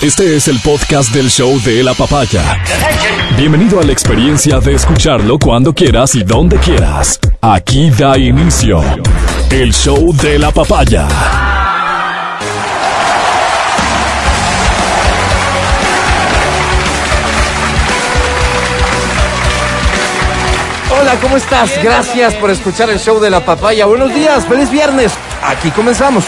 Este es el podcast del show de la papaya. Bienvenido a la experiencia de escucharlo cuando quieras y donde quieras. Aquí da inicio el show de la papaya. Hola, ¿cómo estás? Gracias por escuchar el show de la papaya. Buenos días, feliz viernes. Aquí comenzamos.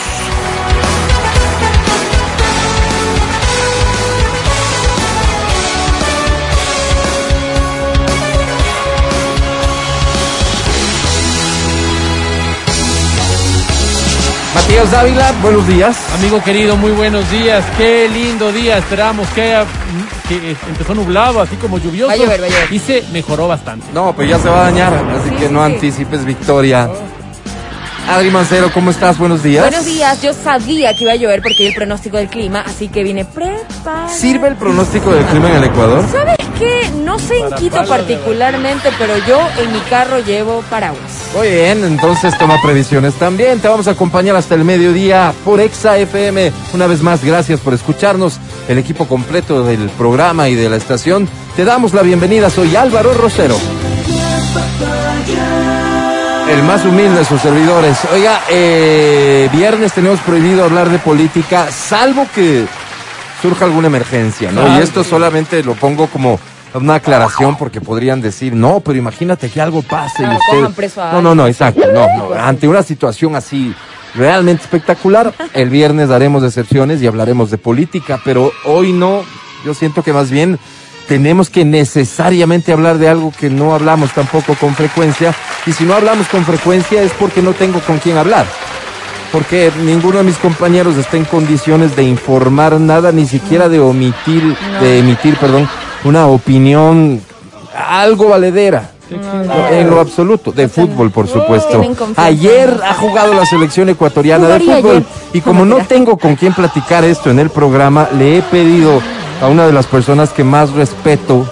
Matías Dávila, buenos días. Amigo querido, muy buenos días. Qué lindo día. Esperamos que, que empezó nublado, así como lluvioso. Va a llover, va a llover. Y se mejoró bastante. No, pues ya se va a dañar, así Sí, que no sí. anticipes victoria. Adri Mancero, ¿cómo estás? Buenos días. Buenos días, yo sabía que iba a llover porque vi el pronóstico del clima, así que vine preparada. ¿Sirve el pronóstico del clima en el Ecuador? ¿Sabes qué? No sé en Quito particularmente, pero yo en mi carro llevo paraguas. Muy bien, entonces toma previsiones también. Te vamos a acompañar hasta el mediodía por Exa FM. Una vez más, gracias por escucharnos. El equipo completo del programa y de la estación. Te damos la bienvenida. Soy Álvaro Rosero. El más humilde de sus servidores. Oiga, eh, viernes tenemos prohibido hablar de política, salvo que surja alguna emergencia, ¿no? Claro. Y esto solamente lo pongo como una aclaración porque podrían decir, no, pero imagínate que algo pase y Claro, usted... No, no, no, exacto, no, no. Ante una situación así realmente espectacular, el viernes daremos excepciones y hablaremos de política, pero hoy no, yo siento que más bien tenemos que necesariamente hablar de algo que no hablamos tampoco con frecuencia, y si no hablamos con frecuencia es porque no tengo con quién hablar porque ninguno de mis compañeros está en condiciones de informar nada, ni siquiera de omitir, de emitir, perdón, una opinión algo valedera. No, en lo absoluto, de fútbol, por supuesto. Ayer ha jugado la selección ecuatoriana de fútbol y como no tengo con quién platicar esto en el programa, le he pedido a una de las personas que más respeto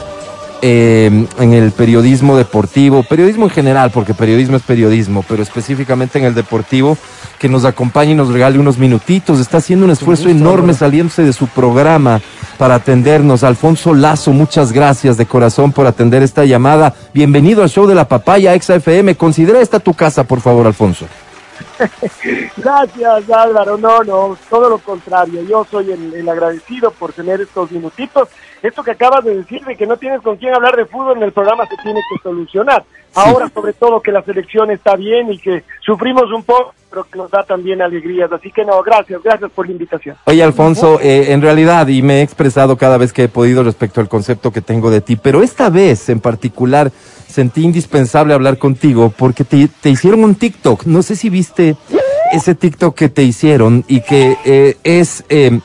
eh, en el periodismo deportivo, periodismo en general, porque periodismo es periodismo, pero específicamente en el deportivo, que nos acompañe y nos regale unos minutitos. Está haciendo un esfuerzo enorme saliéndose de su programa para atendernos. Alfonso Lazo, muchas gracias de corazón por atender esta llamada. Bienvenido al show de la papaya Exa FM. Considera esta tu casa, por favor, Alfonso. Gracias Álvaro, no, no, todo lo contrario, yo soy el, el agradecido por tener estos minutitos. Esto que acabas de decir de que no tienes con quién hablar de fútbol en el programa se tiene que solucionar. Ahora sobre todo que la selección está bien y que sufrimos un poco, pero que nos da también alegrías. Así que no, gracias, gracias por la invitación. Oye, Alfonso, eh, en realidad, y me he expresado cada vez que he podido respecto al concepto que tengo de ti, pero esta vez en particular sentí indispensable hablar contigo porque te, te hicieron un TikTok. No sé si viste ese TikTok que te hicieron y que eh, es eh,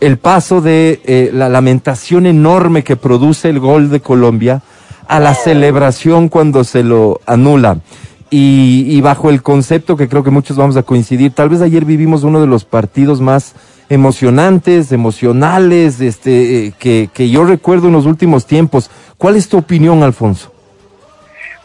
el paso de eh, la lamentación enorme que produce el gol de Colombia a la celebración cuando se lo anula. Y, y bajo el concepto que creo que muchos vamos a coincidir, tal vez ayer vivimos uno de los partidos más emocionantes, emocionales, este, eh, que, que yo recuerdo en los últimos tiempos. ¿Cuál es tu opinión, Alfonso?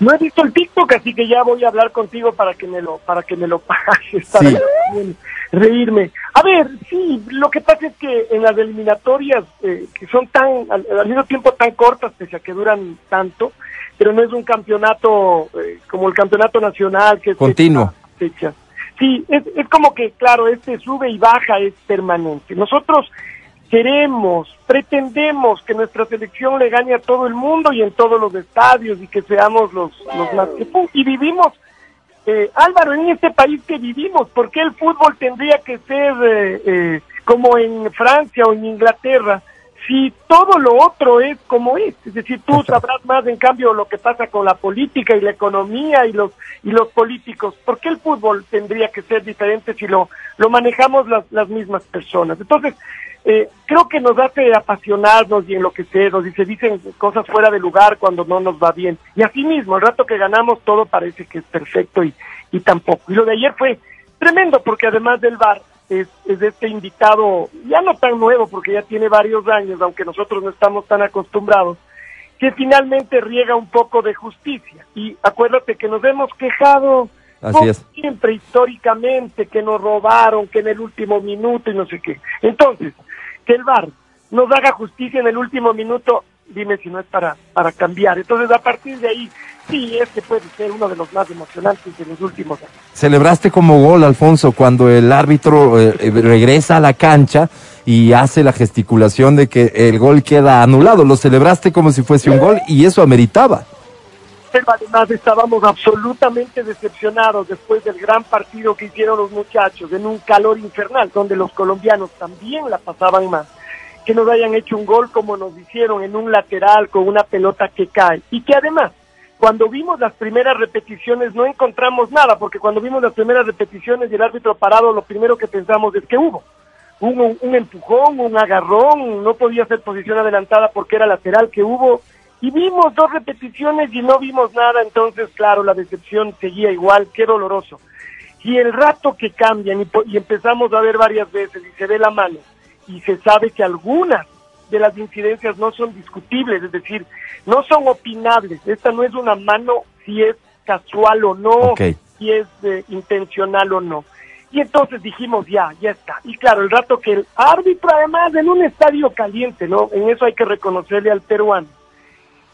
No he visto el TikTok, así que ya voy a hablar contigo para que me lo, para que me lo pases, para Sí. reírme. A ver, sí, lo que pasa es que en las eliminatorias, eh, que son tan, al, al mismo tiempo tan cortas, pese a que duran tanto, pero no es un campeonato eh, como el campeonato nacional que es Continuo. fecha. Sí, es, es como que, claro, este sube y baja es permanente. Nosotros queremos, pretendemos que nuestra selección le gane a todo el mundo y en todos los estadios y que seamos los, los más que y vivimos eh, Álvaro en este país que vivimos ¿por qué el fútbol tendría que ser eh, eh, como en Francia o en Inglaterra si todo lo otro es como es, es decir, tú sabrás más en cambio lo que pasa con la política y la economía y los y los políticos, ¿por qué el fútbol tendría que ser diferente si lo lo manejamos las, las mismas personas? Entonces, eh, creo que nos hace apasionarnos y enloquecernos y se dicen cosas fuera de lugar cuando no nos va bien. Y así mismo, el rato que ganamos todo parece que es perfecto y, y tampoco. Y lo de ayer fue tremendo porque además del VAR es, es este invitado, ya no tan nuevo porque ya tiene varios años, aunque nosotros no estamos tan acostumbrados, que finalmente riega un poco de justicia. Y acuérdate que nos hemos quejado Así por es. siempre históricamente que nos robaron, que en el último minuto y no sé qué. Entonces, el VAR nos haga justicia en el último minuto, dime si no es para, para cambiar. Entonces, a partir de ahí, sí, este puede ser uno de los más emocionantes de los últimos años. Celebraste como gol, Alfonso, cuando el árbitro eh, eh, regresa a la cancha y hace la gesticulación de que el gol queda anulado. Lo celebraste como si fuese un gol y eso ameritaba. Pero además estábamos absolutamente decepcionados después del gran partido que hicieron los muchachos en un calor infernal, donde los colombianos también la pasaban más. Que nos hayan hecho un gol como nos hicieron en un lateral con una pelota que cae. Y que además, cuando vimos las primeras repeticiones no encontramos nada, porque cuando vimos las primeras repeticiones y el árbitro parado, lo primero que pensamos es que hubo. Un, un empujón, un agarrón, no podía ser posición adelantada porque era lateral que hubo y vimos dos repeticiones y no vimos nada, entonces claro, la decepción seguía igual, qué doloroso. Y el rato que cambian y, y, empezamos a ver varias veces y se ve la mano y se sabe que algunas de las incidencias no son discutibles, es decir, no son opinables. Esta no es una mano si es casual o no, si es eh, intencional o no. Y entonces dijimos, ya, ya está. Y claro, el rato que el árbitro, además, en un estadio caliente, ¿no? En eso hay que reconocerle al peruano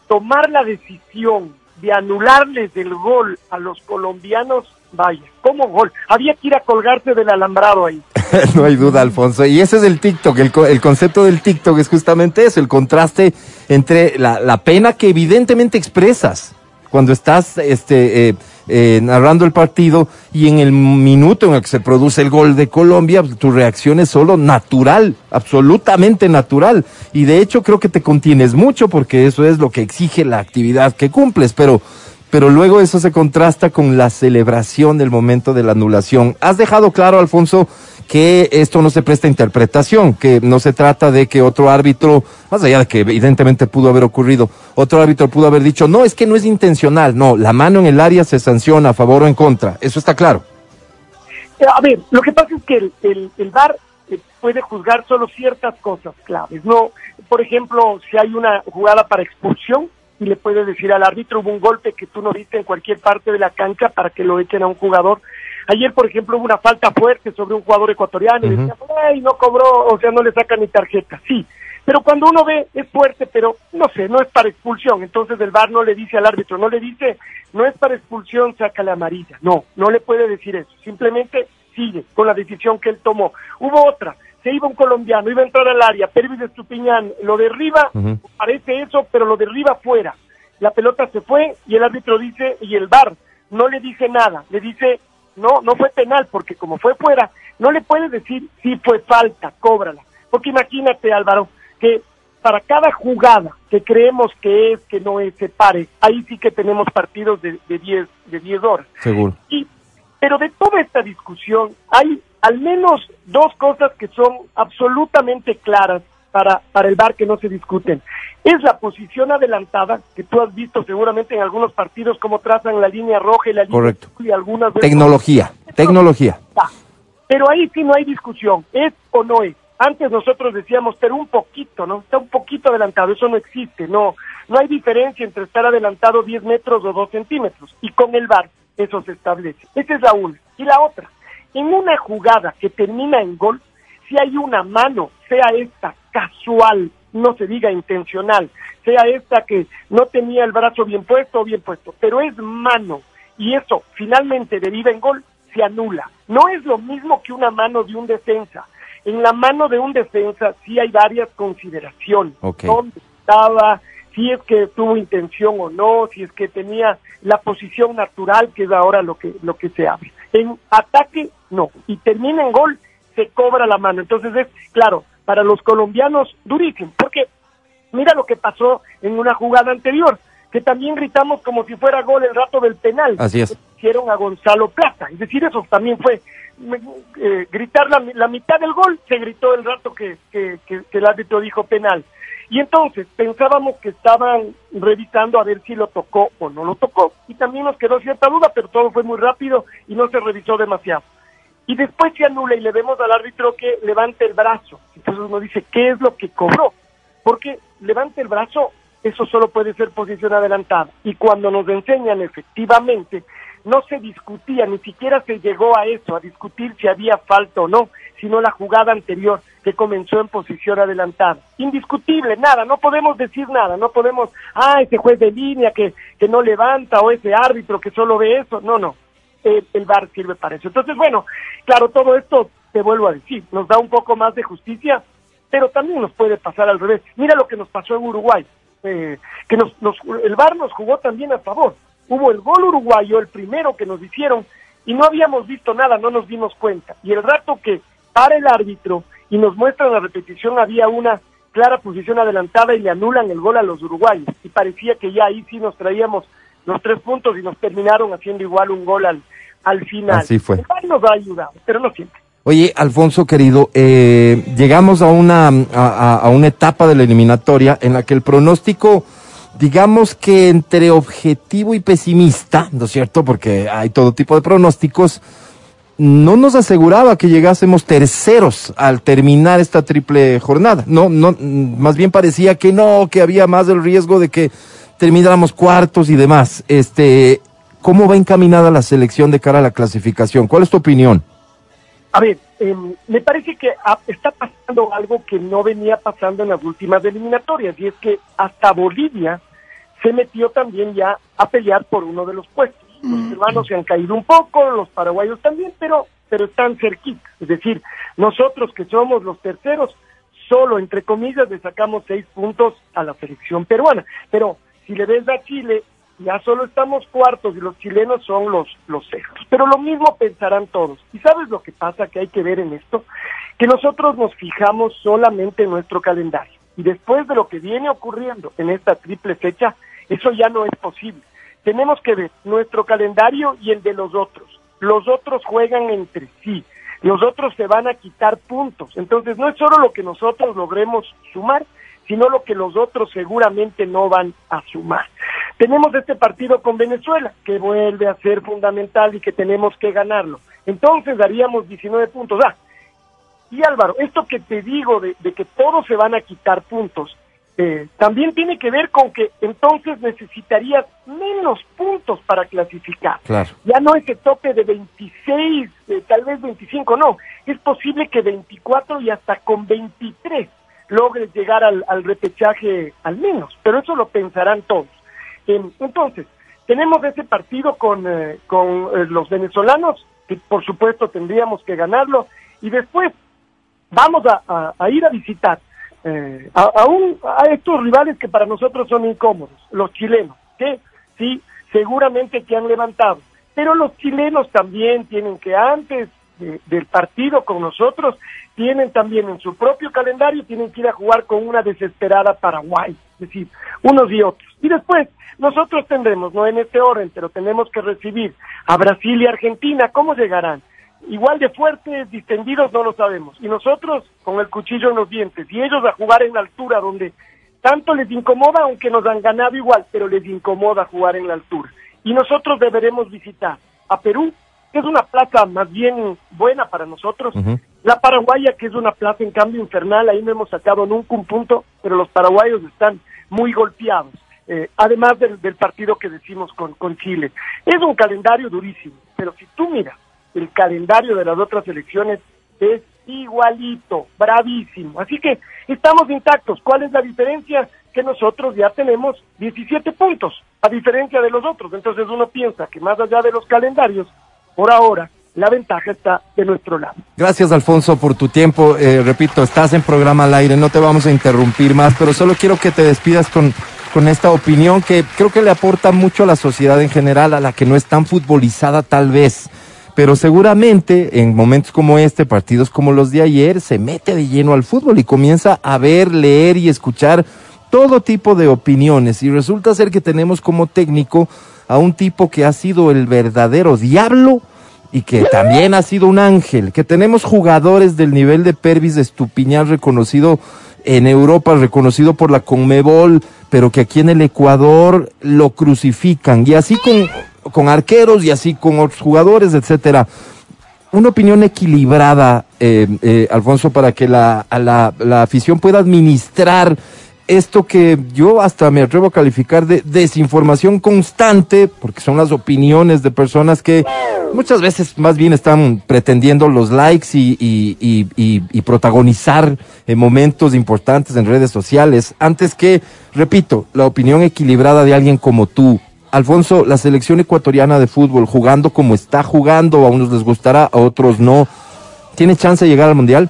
tomar la decisión de anularles el gol a los colombianos, vaya, como gol. Había que ir a colgarse del alambrado ahí. no hay duda, Alfonso. Y ese es el TikTok. El, el concepto del TikTok es justamente eso, el contraste entre la, la pena que evidentemente expresas cuando estás este, eh, eh, narrando el partido y en el minuto en el que se produce el gol de Colombia, tu reacción es solo natural, absolutamente natural. Y de hecho creo que te contienes mucho porque eso es lo que exige la actividad que cumples, pero pero luego eso se contrasta con la celebración del momento de la anulación. Has dejado claro, Alfonso, que esto no se presta interpretación, que no se trata de que otro árbitro, más allá de que evidentemente pudo haber ocurrido, otro árbitro pudo haber dicho, no, es que no es intencional, no, la mano en el área se sanciona a favor o en contra, eso está claro. Eh, A ver, lo que pasa es que el, el, el eh, puede juzgar solo ciertas cosas claves. No, por ejemplo, si hay una jugada para expulsión y le puede decir al árbitro hubo un golpe que tú no viste en cualquier parte de la cancha para que lo echen a un jugador. Ayer, por ejemplo, hubo una falta fuerte sobre un jugador ecuatoriano y Ujú. decían, "Ay, no cobró, o sea, no le sacan ni tarjeta." Sí, pero cuando uno ve es fuerte, pero no sé, no es para expulsión. Entonces el VAR no le dice al árbitro, no le dice, no es para expulsión, saca la amarilla. No, no le puede decir eso. Simplemente sigue con la decisión que él tomó. Hubo otra, se iba un colombiano, iba a entrar al área, Pervis Estupiñán lo derriba, parece eso, pero lo derriba fuera. La pelota se fue y el árbitro dice, y el VAR no le dice nada, le dice, no, no fue penal, porque como fue fuera, no le puede decir si fue falta, cóbrala. Porque imagínate, Álvaro, que para cada jugada que creemos que es, que no es, se pare, ahí sí que tenemos partidos de de 10 de 10 horas. Seguro. Y, pero de toda esta discusión hay al menos dos cosas que son absolutamente claras para, para el VAR que no se discuten. Es la posición adelantada, que tú has visto seguramente en algunos partidos cómo trazan la línea roja y la línea Correcto. y algunas veces- Tecnología, tecnología. Pero ahí sí no hay discusión, es o no es. Antes nosotros decíamos, pero un poquito, ¿no? Está un poquito adelantado, eso no existe, no. No hay diferencia entre estar adelantado 10 metros o 2 centímetros. Y con el VAR eso se establece. Esa es la una. Y la otra, en una jugada que termina en gol, si hay una mano, sea esta casual, no se diga intencional, sea esta que no tenía el brazo bien puesto o bien puesto, pero es mano y eso finalmente deriva en gol, se anula. No es lo mismo que una mano de un defensa. En la mano de un defensa sí hay varias consideraciones. Ok. ¿Dónde estaba? Si es que tuvo intención o no, si es que tenía la posición natural, que es ahora lo que, lo que se abre. En ataque, no. Y termina en gol, se cobra la mano. Entonces es, claro, para los colombianos, durísimo. Porque mira lo que pasó en una jugada anterior, que también gritamos como si fuera gol el rato del penal. Así es. Hicieron a Gonzalo Plata. Es decir, eso también fue me- eh, gritar la, la mitad del gol, se gritó el rato que, que, que- que el árbitro dijo penal. Y entonces pensábamos que estaban revisando a ver si lo tocó o no lo tocó. Y también nos quedó cierta duda, pero todo fue muy rápido y no se revisó demasiado. Y después se anula y le vemos al árbitro que levante el brazo. Entonces uno dice, ¿qué es lo que cobró? Porque levante el brazo, eso solo puede ser posición adelantada. Y cuando nos enseñan efectivamente no se discutía, ni siquiera se llegó a eso, a discutir si había falta o no, sino la jugada anterior que comenzó en posición adelantada. Indiscutible, nada, no podemos decir nada, no podemos, ah, ese juez de línea que, que no levanta o ese árbitro que solo ve eso, no, no, el, el VAR sirve para eso. Entonces, bueno, claro, todo esto, te vuelvo a decir, nos da un poco más de justicia, pero también nos puede pasar al revés. Mira lo que nos pasó en Uruguay, eh, que nos, nos, el VAR nos jugó también a favor. Hubo el gol uruguayo, el primero que nos hicieron, y no habíamos visto nada, no nos dimos cuenta. Y el rato que para el árbitro y nos muestra la repetición, había una clara posición adelantada y le anulan el gol a los uruguayos. Y parecía que ya ahí sí nos traíamos los tres puntos y nos terminaron haciendo igual un gol al, al final. Así fue. Nos ha ayudado, pero no siempre. Oye, Alfonso querido, eh, llegamos a una, a, a una etapa de la eliminatoria en la que el pronóstico, digamos que entre objetivo y pesimista, ¿no es cierto? Porque hay todo tipo de pronósticos, no nos aseguraba que llegásemos terceros al terminar esta triple jornada. No, no, más bien parecía que no, que había más el riesgo de que termináramos cuartos y demás. Este, ¿cómo va encaminada la selección de cara a la clasificación? ¿Cuál es tu opinión? A ver, eh, me parece que está pasando algo que no venía pasando en las últimas eliminatorias, y es que hasta Bolivia se metió también ya a pelear por uno de los puestos. Los hermanos se han caído un poco, los paraguayos también, pero, pero están cerquitas. Es decir, nosotros que somos los terceros, solo, entre comillas, le sacamos seis puntos a la selección peruana. Pero si le ves a Chile, ya solo estamos cuartos y los chilenos son los, los sextos. Pero lo mismo pensarán todos. ¿Y sabes lo que pasa que hay que ver en esto? Que nosotros nos fijamos solamente en nuestro calendario. Y después de lo que viene ocurriendo en esta triple fecha, eso ya no es posible. Tenemos que ver nuestro calendario y el de los otros. Los otros juegan entre sí. Los otros se van a quitar puntos. Entonces no es solo lo que nosotros logremos sumar, sino lo que los otros seguramente no van a sumar. Tenemos este partido con Venezuela, que vuelve a ser fundamental y que tenemos que ganarlo. Entonces daríamos 19 puntos. Ah, y Álvaro, esto que te digo de, de que todos se van a quitar puntos, eh, también tiene que ver con que entonces necesitarías menos puntos para clasificar. Claro. Ya no ese tope de 26, eh, tal vez 25, no. Es posible que 24 y hasta con 23 logres llegar al, al repechaje al menos, pero eso lo pensarán todos. Eh, entonces, tenemos ese partido con, eh, con eh, los venezolanos, que por supuesto tendríamos que ganarlo, y después vamos a, ir a visitar eh, a, a, un, a estos rivales que para nosotros son incómodos, los chilenos, que sí, seguramente que han levantado, pero los chilenos también tienen que antes de, del partido con nosotros, tienen también en su propio calendario, tienen que ir a jugar con una desesperada Paraguay, es decir, unos y otros. Y después, nosotros tendremos, no en este orden, pero tenemos que recibir a Brasil y Argentina, ¿cómo llegarán? igual de fuertes, distendidos, no lo sabemos. Y nosotros con el cuchillo en los dientes, y ellos a jugar en la altura donde tanto les incomoda, aunque nos han ganado igual, pero les incomoda jugar en la altura. Y nosotros deberemos visitar a Perú, que es una plaza más bien buena para nosotros, uh -huh. la Paraguaya, que es una plaza en cambio infernal, ahí no hemos sacado nunca un punto, pero los paraguayos están muy golpeados. Eh, además del, del, partido que decimos con, con Chile. Es un calendario durísimo, pero si tú miras el calendario de las otras elecciones es igualito, bravísimo. Así que estamos intactos. ¿Cuál es la diferencia? Que nosotros ya tenemos 17 puntos, a diferencia de los otros. Entonces uno piensa que más allá de los calendarios, por ahora, la ventaja está de nuestro lado. Gracias, Alfonso, por tu tiempo. Eh, repito, estás en programa al aire, no te vamos a interrumpir más, pero solo quiero que te despidas con, con esta opinión que creo que le aporta mucho a la sociedad en general, a la que no es tan futbolizada tal vez pero seguramente en momentos como este, partidos como los de ayer, se mete de lleno al fútbol y comienza a ver, leer y escuchar todo tipo de opiniones. Y resulta ser que tenemos como técnico a un tipo que ha sido el verdadero diablo y que también ha sido un ángel, que tenemos jugadores del nivel de Pervis de Estupiñán reconocido en Europa, reconocido por la Conmebol, pero que aquí en el Ecuador lo crucifican. Y así con con arqueros y así con otros jugadores, etcétera. Una opinión equilibrada, eh, eh, Alfonso, para que la, la, la, afición pueda administrar esto que yo hasta me atrevo a calificar de desinformación constante, porque son las opiniones de personas que muchas veces más bien están pretendiendo los likes y, y, y, y, protagonizar eh, momentos importantes en redes sociales, antes que, repito, la opinión equilibrada de alguien como tú. Alfonso, la selección ecuatoriana de fútbol jugando como está jugando, a unos les gustará, a otros no, ¿tiene chance de llegar al Mundial?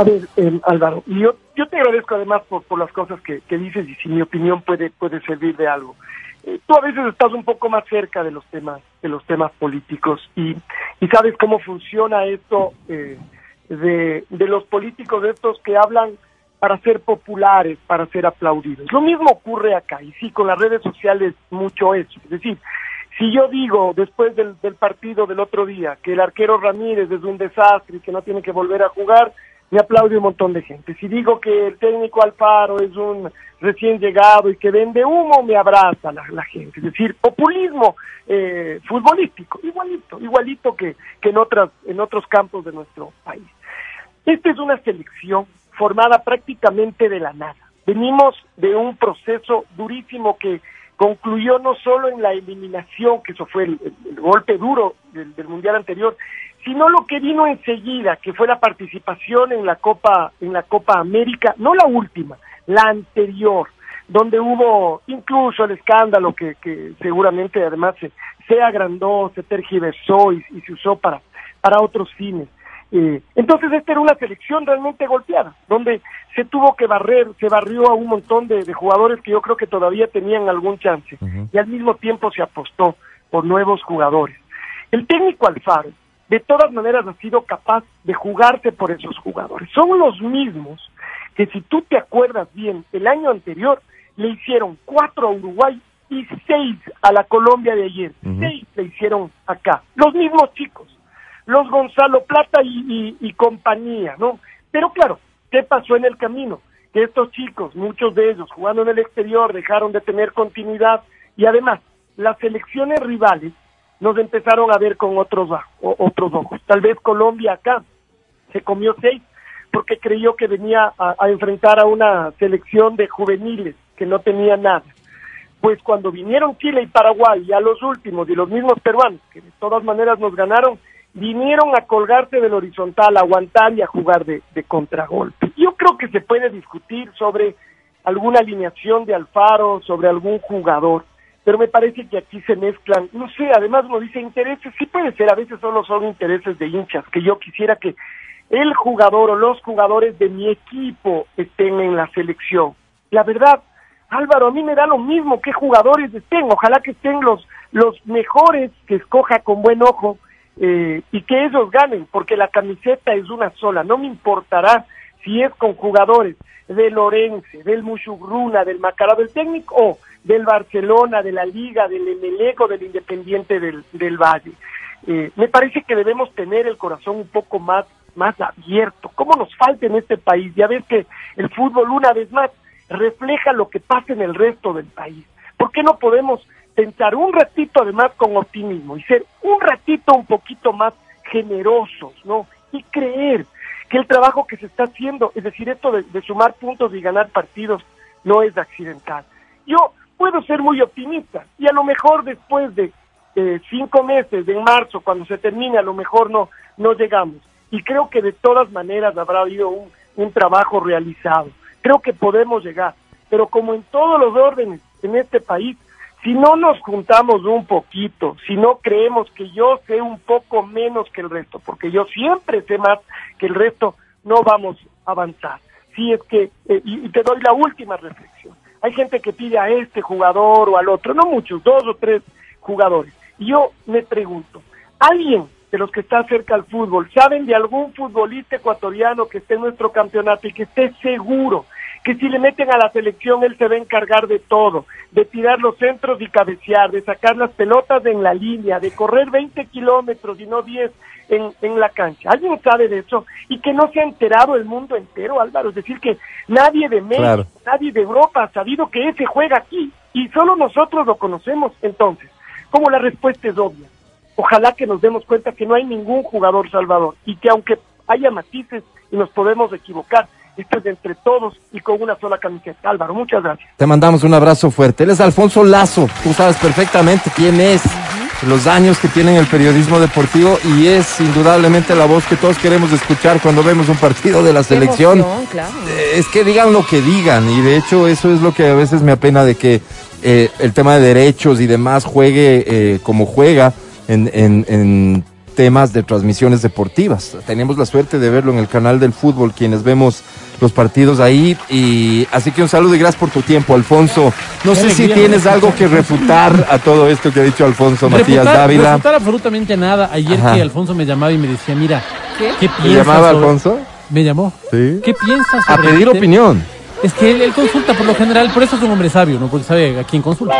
A ver, eh, Álvaro, yo, yo te agradezco además por, por las cosas que, que dices y si mi opinión puede, puede servir de algo. Eh, tú a veces estás un poco más cerca de los temas, de los temas políticos y, y sabes cómo funciona esto eh, de, de los políticos estos que hablan para ser populares, para ser aplaudidos. Lo mismo ocurre acá, y sí, con las redes sociales mucho eso. Es decir, si yo digo después del, del partido del otro día que el arquero Ramírez es un desastre y que no tiene que volver a jugar, me aplaude un montón de gente. Si digo que el técnico Alfaro es un recién llegado y que vende humo, me abraza la, gente. Es decir, populismo eh, futbolístico, igualito, igualito que, que en, otras, en otros campos de nuestro país. Esta es una selección formada prácticamente de la nada. Venimos de un proceso durísimo que concluyó no solo en la eliminación, que eso fue el, golpe duro del, mundial anterior, sino lo que vino enseguida, que fue la participación en la Copa, en la Copa América, no la última, la anterior, donde hubo incluso el escándalo que, que seguramente además se, se agrandó, se tergiversó y, y se usó para, para otros fines. Eh, entonces esta era una selección realmente golpeada, donde se tuvo que barrer, se barrió a un montón de, de jugadores que yo creo que todavía tenían algún chance uh -huh. y al mismo tiempo se apostó por nuevos jugadores. El técnico Alfaro, de todas maneras, ha sido capaz de jugarse por esos jugadores. Son los mismos que si tú te acuerdas bien, el año anterior le hicieron cuatro a Uruguay y seis a la Colombia de ayer. Uh -huh. Seis le hicieron acá. Los mismos chicos los Gonzalo Plata y, y, y, compañía, ¿no? Pero claro, ¿qué pasó en el camino? Que estos chicos, muchos de ellos jugando en el exterior, dejaron de tener continuidad y además las selecciones rivales nos empezaron a ver con otros, o, otros ojos. Tal vez Colombia acá se comió seis porque creyó que venía a, a enfrentar a una selección de juveniles que no tenía nada pues cuando vinieron Chile y Paraguay, ya los últimos y los mismos peruanos, que de todas maneras nos ganaron, vinieron a colgarse del horizontal, a aguantar y a jugar de, de contragolpe. Yo creo que se puede discutir sobre alguna alineación de Alfaro, sobre algún jugador, pero me parece que aquí se mezclan, no sé, además uno dice intereses, sí puede ser, a veces solo son intereses de hinchas, que yo quisiera que el jugador o los jugadores de mi equipo estén en la selección. La verdad, Álvaro, a mí me da lo mismo qué jugadores estén, ojalá que estén los, los mejores que escoja con buen ojo, eh, y que ellos ganen, porque la camiseta es una sola, no me importará si es con jugadores del Orense, del Mushugruna, del Macará, del técnico, o del Barcelona, de la Liga, del Emeleco, del Independiente del, del Valle. Eh, me parece que debemos tener el corazón un poco más, más abierto. ¿Cómo nos falta en este país? Ya ves que el fútbol, una vez más, refleja lo que pasa en el resto del país. ¿Por qué no podemos pensar un ratito además con optimismo y ser un ratito un poquito más generosos, ¿no? Y creer que el trabajo que se está haciendo, es decir, esto de, de sumar puntos y ganar partidos, no es accidental. Yo puedo ser muy optimista y a lo mejor después de eh, cinco meses, de marzo, cuando se termine, a lo mejor no, no llegamos. Y creo que de todas maneras habrá habido un, un trabajo realizado. Creo que podemos llegar, pero como en todos los órdenes en este país, si no nos juntamos un poquito, si no creemos que yo sé un poco menos que el resto, porque yo siempre sé más que el resto, no vamos a avanzar. Si es que, eh, y te doy la última reflexión, hay gente que pide a este jugador o al otro, no muchos, dos o tres jugadores. Y yo me pregunto, ¿alguien de los que está cerca al fútbol saben de algún futbolista ecuatoriano que esté en nuestro campeonato y que esté seguro que si le meten a la selección él se va a encargar de todo, de tirar los centros y cabecear, de sacar las pelotas en la línea, de correr 20 kilómetros y no 10 en, en la cancha. ¿Alguien sabe de eso? Y que no se ha enterado el mundo entero, Álvaro. Es decir, que nadie de México, claro. nadie de Europa ha sabido que ese juega aquí y solo nosotros lo conocemos. Entonces, como la respuesta es obvia, ojalá que nos demos cuenta que no hay ningún jugador salvador y que aunque haya matices y nos podemos equivocar, esto es entre todos y con una sola camiseta. Álvaro, muchas gracias. Te mandamos un abrazo fuerte. Él es Alfonso Lazo. Tú sabes perfectamente quién es, los años que tiene en el periodismo deportivo y es indudablemente la voz que todos queremos escuchar cuando vemos un partido de la selección. emoción, claro. Eh, Es que digan lo que digan y de hecho eso es lo que a veces me apena de que eh, el tema de derechos y demás juegue eh, como juega en, en- en temas de transmisiones deportivas. Tenemos la suerte de verlo en el canal del fútbol, quienes vemos los partidos ahí y así que un saludo y gracias por tu tiempo, Alfonso. No Qué sé si tienes ¿no? algo que refutar a todo esto que ha dicho Alfonso Matías Dávila. refutar absolutamente nada. Ayer Ajá. que Alfonso me llamaba y me decía, mira, ¿Qué? ¿qué ¿Te piensas llamaba sobre- Alfonso? Me llamó. Sí. ¿Qué piensas A pedir este- opinión. Es que él, él consulta por lo general, por eso es un hombre sabio, ¿no? Porque sabe a quién consulta.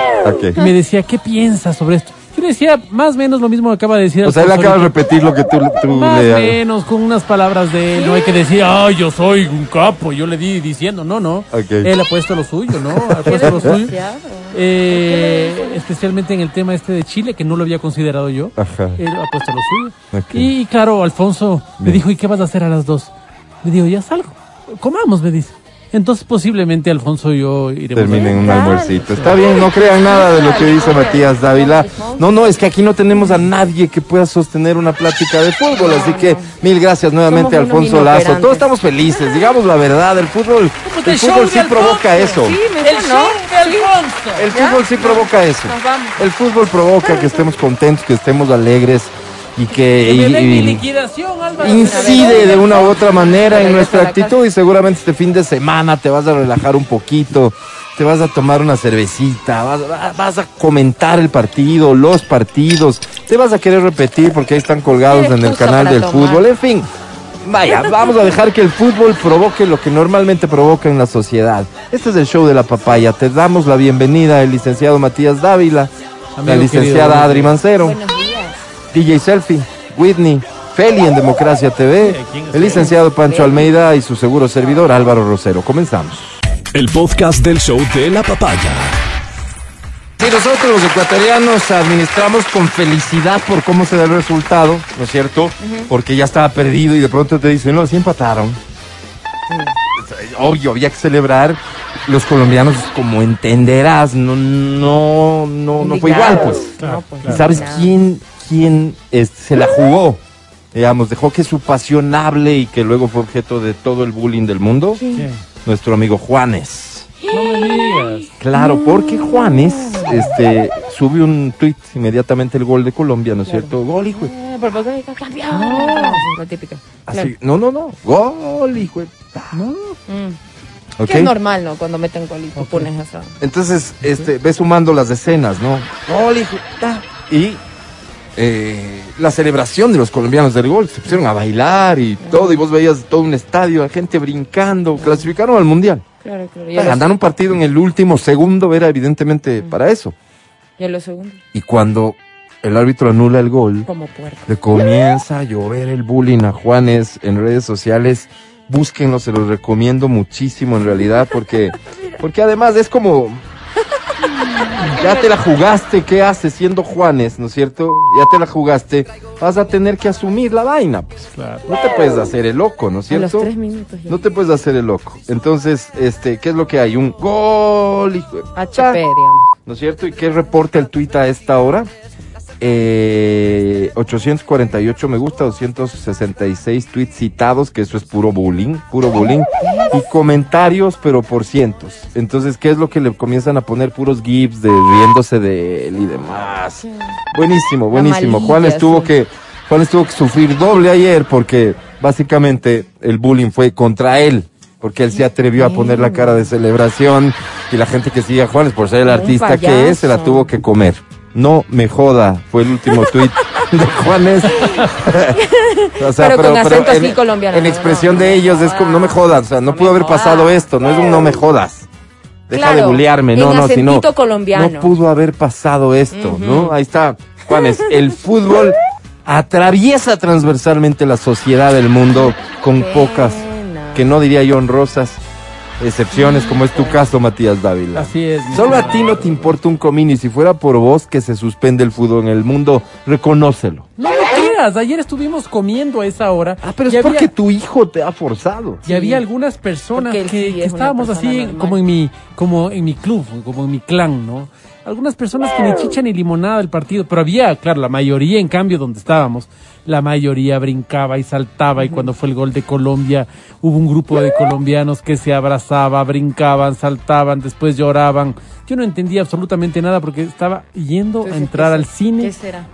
Y me decía, ¿qué piensas sobre esto? Yo le decía más o menos lo mismo que acaba de decir O sea, él acaba de repetir lo que tú, tú Más o menos, con unas palabras de él. No hay que decir, ay, yo soy un capo. Yo le di diciendo, no, no. Ok. Él ha puesto lo suyo, ¿no? Ha puesto lo suyo. Eh, especialmente en el tema este de Chile, que no lo había considerado yo. Ajá. Él ha puesto lo suyo. Y claro, Alfonso me dijo, ¿y qué vas a hacer a las dos? Le digo, ya salgo. Comamos, me dice. Entonces posiblemente Alfonso y yo iremos a- terminen un almuercito. Está bien, no crean nada de lo que dice Matías Dávila. No, no, es que aquí no tenemos a nadie que pueda sostener una plática de fútbol, así que mil gracias nuevamente Somos unos Alfonso Lazo. Todos estamos felices, digamos la verdad, el fútbol, el fútbol sí provoca eso. El fútbol sí provoca eso. El fútbol provoca que estemos contentos, que estemos alegres y que y- den mi y- liquidación, Álvaro. incide de una u otra manera en nuestra actitud y seguramente este fin de semana te vas a relajar un poquito, te vas a tomar una cervecita, vas, va- vas a comentar el partido, los partidos, te vas a querer repetir porque ahí están colgados en el canal del tomar. fútbol, en fin. Vaya, vamos a dejar que el fútbol provoque lo que normalmente provoca en la sociedad. Este es el show de la papaya. Te damos la bienvenida el licenciado Matías Dávila, la licenciada querido. Adri Mancero. DJ Selfie, Whitney, Feli en Democracia TV, ¿quién es el licenciado Pancho Almeida y su seguro servidor Álvaro Rosero. Comenzamos. El podcast del show de la papaya. Sí, nosotros los ecuatorianos administramos con felicidad por cómo se da el resultado, ¿no es cierto? Porque ya estaba perdido y de pronto te dicen, no, sí empataron. Obvio, había que celebrar. Los colombianos, como entenderás, no, no, no, no fue igual, pues. No, pues, ¿Y sabes quién, quién es- se la jugó? Digamos, dejó que su pasión hable y que luego fue objeto de todo el bullying del mundo. Nuestro amigo Juanes. No me digas. Claro, porque Juanes este, sube un tweet inmediatamente el gol de Colombia, ¿no es cierto? Gol, hijo. de- Eh, por poco digo, campeón. Lo típico. Así, no, no, no. Gol, hijo. de- Mm. Es normal, ¿no? Cuando meten gol y tú pones eso. Entonces, este, ves sumando las escenas, ¿no? Gol, hijo. Y eh, la celebración de los colombianos del gol, se pusieron a bailar y todo, y vos veías todo un estadio, la gente brincando, clasificaron al mundial. Claro, claro. Para ganar un partido en el último segundo era evidentemente para eso. segundo. Y cuando el árbitro anula el gol, Como le comienza a llover el bullying a Juanes en redes sociales. Búsquenlo, se los recomiendo muchísimo en realidad, porque, porque además es como. Ya te la jugaste, ¿qué haces siendo Juanes, no es cierto? Ya te la jugaste, vas a tener que asumir la vaina, pues. Claro. No te puedes hacer el loco, ¿no es A los cierto? tres minutos ya. No te puedes hacer el loco. Entonces, este, ¿qué es lo que hay? Un gol, hijo de- HP, digamos. ¿no es cierto? ¿Y qué reporta el tuit a esta hora? Eh, 848 me gusta, 266 tweets citados, que eso es puro bullying, puro bullying, y comentarios, pero por cientos. Entonces, ¿qué es lo que le comienzan a poner? Puros gifs de riéndose de él y demás. Buenísimo, buenísimo. Juan estuvo que, Juan estuvo que sufrir doble ayer porque básicamente el bullying fue contra él. Porque él se atrevió a poner la cara de celebración y la gente que sigue a Juanes por ser el artista que es, se la tuvo que comer. No me joda, fue el último tuit de Juanes. O Pero con acento así en, colombiano, En no, expresión no, de no ellos es como no me jodas, o sea, no, No pudo haber pasado esto, no es un no me jodas. Deja de Claro, bullearme, no, no, sino colombiano. no pudo haber pasado esto, ¿no? Ahí está, Juanes, el fútbol atraviesa transversalmente la sociedad del mundo con Qué pocas, pena. que no diría yo honrosas, excepciones, como es tu caso, Matías Dávila. Así es. Solo a ti no te importa un comín y si fuera por vos que se suspende el fútbol en el mundo, reconócelo. No me creas. Ayer estuvimos comiendo a esa hora. Ah, pero es porque tu hijo te ha forzado. Y había algunas personas que, sí es estábamos persona así normal. como en mi como en mi club, como en mi clan, ¿no? Algunas personas que ni chicha ni limonada del partido, pero había, claro, la mayoría en cambio donde estábamos, la mayoría brincaba y saltaba y cuando fue el gol de Colombia hubo un grupo de colombianos que se abrazaba, brincaban, saltaban, después lloraban. Yo no entendía absolutamente nada porque estaba yendo a entrar ¿qué al cine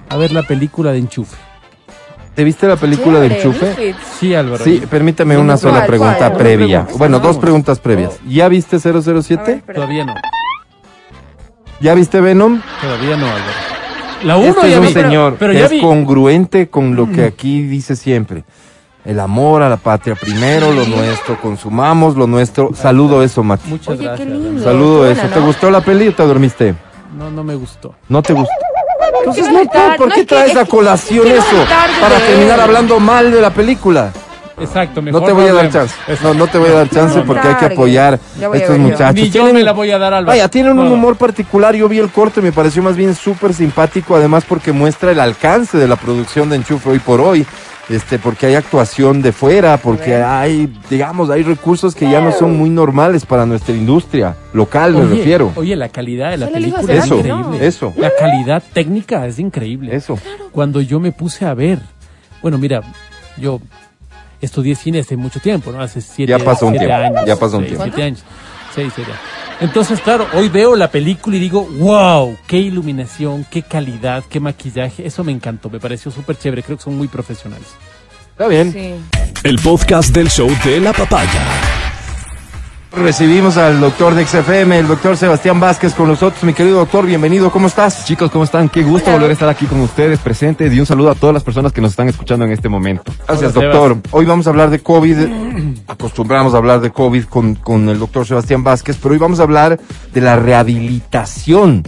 a ver la película de Enchufe. ¿Te viste la película de Chévere, Enchufe? Misfits. Sí, Álvaro. Sí, permítame ¿Dónde una sola ¿Cuál, pregunta previa. Bueno, dos preguntas. previas. ¿Ya viste A ver, 007? espera. Todavía no. ¿Ya viste Venom? Todavía no, Álvaro. La uno Este ya es un vi, señor pero que ya es vi. congruente con lo que aquí dice siempre. El amor a la patria primero, lo nuestro, consumamos lo nuestro. Saludo eso, Mati. Muchas Oye, qué gracias. lindo. Saludo eso. ¿Te gustó la peli o te dormiste? No, no me gustó. ¿No te gustó? Entonces, no? ¿por No qué traes es a colación ¿qué va a eso? Para terminar hablando mal de la película. Exacto, mejor No te voy a dar chance. No, no te voy a dar chance porque hay que apoyar Ya a estos muchachos. Ni yo Tienen- me la voy a dar, Álvaro. Vaya, tienen un humor particular. Yo vi el corte, me pareció más bien súper simpático, además porque muestra el alcance de la producción de Enchufe hoy por hoy. Este, porque hay actuación de fuera, porque hay, digamos, hay recursos que ya no son muy normales para nuestra industria local, me refiero. Oye, la calidad de la película es Eso, increíble. eso, La calidad técnica es increíble. eso. Cuando yo me puse a ver, bueno, mira, yo estudié cine hace mucho tiempo, ¿no? Hace siete, Ya pasó un siete tiempo, años. ya pasó un seis, tiempo. Siete años. Seis, siete años. Entonces, claro, hoy veo la película y digo, wow, qué iluminación, qué calidad, qué maquillaje. Eso me encantó, me pareció súper chévere. Creo que son muy profesionales. Está bien. Sí. El podcast del show de la papaya. Recibimos al doctor de XFM, el doctor Sebastián Vázquez con nosotros. Mi querido doctor, bienvenido, ¿cómo estás? Chicos, ¿cómo están? Qué gusto Hola. volver a estar aquí con ustedes presentes y un saludo a todas las personas que nos están escuchando en este momento. Gracias, Hola, doctor. Hoy vamos a hablar de COVID. Acostumbramos a hablar de COVID con, con el doctor Sebastián Vázquez, pero hoy vamos a hablar de la rehabilitación.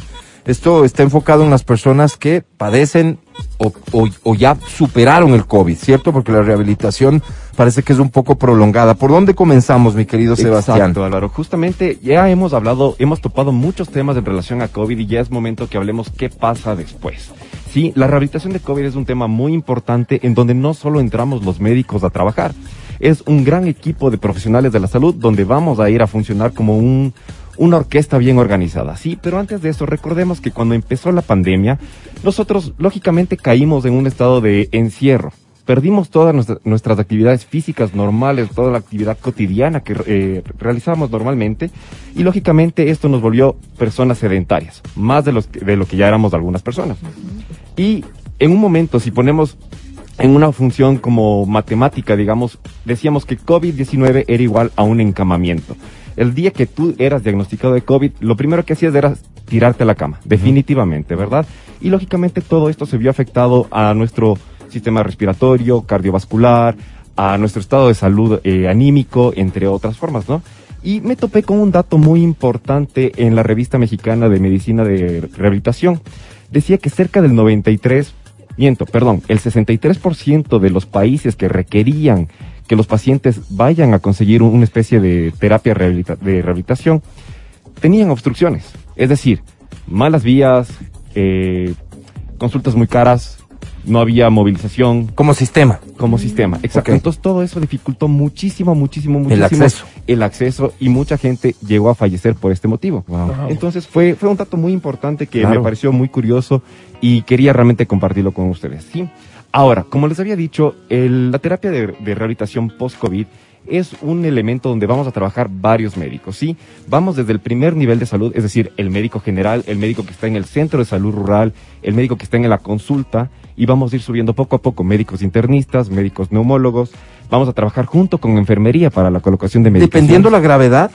Esto está enfocado en las personas que padecen o, o- o ya superaron el COVID, ¿cierto? Porque la rehabilitación parece que es un poco prolongada. ¿Por dónde comenzamos, mi querido Sebastián? Exacto, Álvaro. Justamente ya hemos hablado, hemos topado muchos temas en relación a COVID y ya es momento que hablemos qué pasa después. Sí, la rehabilitación de COVID es un tema muy importante en donde no solo entramos los médicos a trabajar, es un gran equipo de profesionales de la salud donde vamos a ir a funcionar como un, una orquesta bien organizada. Sí, pero antes de eso, recordemos que cuando empezó la pandemia, nosotros lógicamente caímos en un estado de encierro. Perdimos todas nuestra- nuestras actividades físicas normales, toda la actividad cotidiana que eh, realizábamos normalmente y lógicamente esto nos volvió personas sedentarias, más de, los, de lo que ya éramos algunas personas. Y en un momento, si ponemos en una función como matemática, digamos, decíamos que COVID-19 era igual a un encamamiento. El día que tú eras diagnosticado de COVID, lo primero que hacías era tirarte a la cama, definitivamente, ¿verdad? Y lógicamente todo esto se vio afectado a nuestro sistema respiratorio, cardiovascular, a nuestro estado de salud eh, anímico, entre otras formas, ¿no? Y me topé con un dato muy importante en la revista mexicana de medicina de rehabilitación. Decía que cerca del 93, miento, perdón, el 63% de los países que requerían que los pacientes vayan a conseguir una especie de terapia rehabilita- de rehabilitación tenían obstrucciones. Es decir, malas vías, eh, consultas muy caras, no había movilización Como sistema. como sistema. Exacto. Ok. Entonces todo eso dificultó muchísimo, muchísimo, muchísimo acceso. el acceso y mucha gente llegó a fallecer por este motivo. Wow. Entonces fue, fue un dato muy importante que Claro. me pareció muy curioso y quería realmente compartirlo con ustedes. ¿sí? Ahora, como les había dicho, el- la terapia de, rehabilitación post-COVID es un elemento donde vamos a trabajar varios médicos, ¿sí? Vamos desde el primer nivel de salud, es decir, el médico general, el médico que está en el centro de salud rural, el médico que está en la consulta, y vamos a ir subiendo poco a poco médicos internistas, médicos neumólogos, vamos a trabajar junto con enfermería para la colocación de medicación. Dependiendo la gravedad,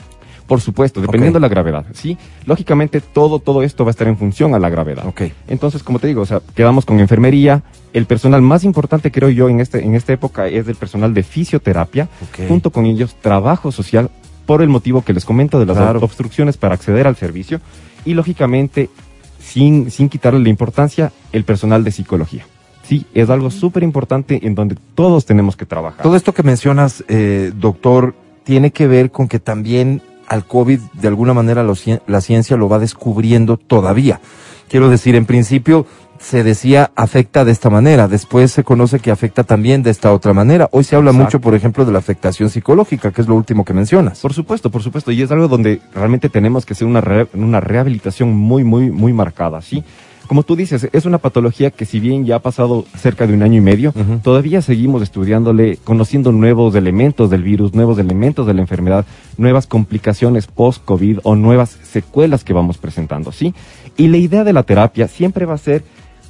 Por supuesto, dependiendo de la gravedad, ¿sí? Lógicamente, todo, todo esto va a estar en función a la gravedad. Ok. Entonces, como te digo, o sea, quedamos con enfermería. El personal más importante, creo yo, en, este, en esta época es el personal de fisioterapia. Ok. Junto con ellos, trabajo social, por el motivo que les comento de las Claro. obstrucciones para acceder al servicio. Y, lógicamente, sin, sin quitarle la importancia, el personal de psicología. Sí, es algo súper importante en donde todos tenemos que trabajar. Todo esto que mencionas, eh, doctor, tiene que ver con que también al COVID, de alguna manera, lo la ciencia lo va descubriendo todavía. Quiero decir, en principio, se decía afecta de esta manera, después se conoce que afecta también de esta otra manera. Hoy se habla Exacto. mucho, por ejemplo, de la afectación psicológica, que es lo último que mencionas. Por supuesto, por supuesto, y es algo donde realmente tenemos que hacer una, re- una rehabilitación muy, muy, muy marcada, ¿sí? Como tú dices, es una patología que si bien ya ha pasado cerca de un año y medio, todavía seguimos estudiándole, conociendo nuevos elementos del virus, nuevos elementos de la enfermedad, nuevas complicaciones post-COVID o nuevas secuelas que vamos presentando, ¿sí? Y la idea de la terapia siempre va a ser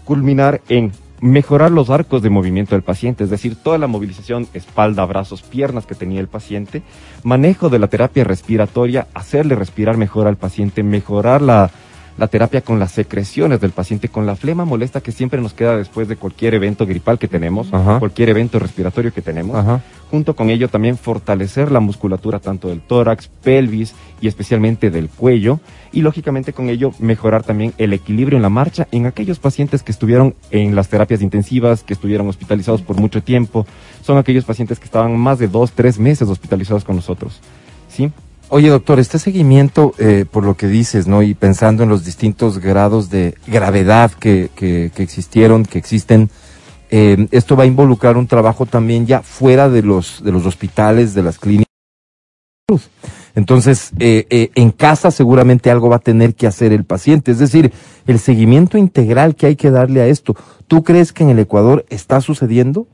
culminar en mejorar los arcos de movimiento del paciente, es decir, toda la movilización, espalda, brazos, piernas que tenía el paciente, manejo de la terapia respiratoria, hacerle respirar mejor al paciente, mejorar la, la terapia con las secreciones del paciente, con la flema molesta que siempre nos queda después de cualquier evento gripal que tenemos, Ajá. cualquier evento respiratorio que tenemos. Ajá. Junto con ello también fortalecer la musculatura tanto del tórax, pelvis y especialmente del cuello. Y lógicamente con ello mejorar también el equilibrio en la marcha en aquellos pacientes que estuvieron en las terapias intensivas, que estuvieron hospitalizados por mucho tiempo. Son aquellos pacientes que estaban más de dos, tres meses hospitalizados con nosotros. ¿Sí? Oye, doctor, este seguimiento, eh, por lo que dices, ¿no? Y pensando en los distintos grados de gravedad que, que, que existieron, que existen, eh, esto va a involucrar un trabajo también ya fuera de los, de los hospitales, de las clínicas. Entonces, eh, eh, en casa seguramente algo va a tener que hacer el paciente, es decir, el seguimiento integral que hay que darle a esto. ¿Tú crees que en el Ecuador está sucediendo?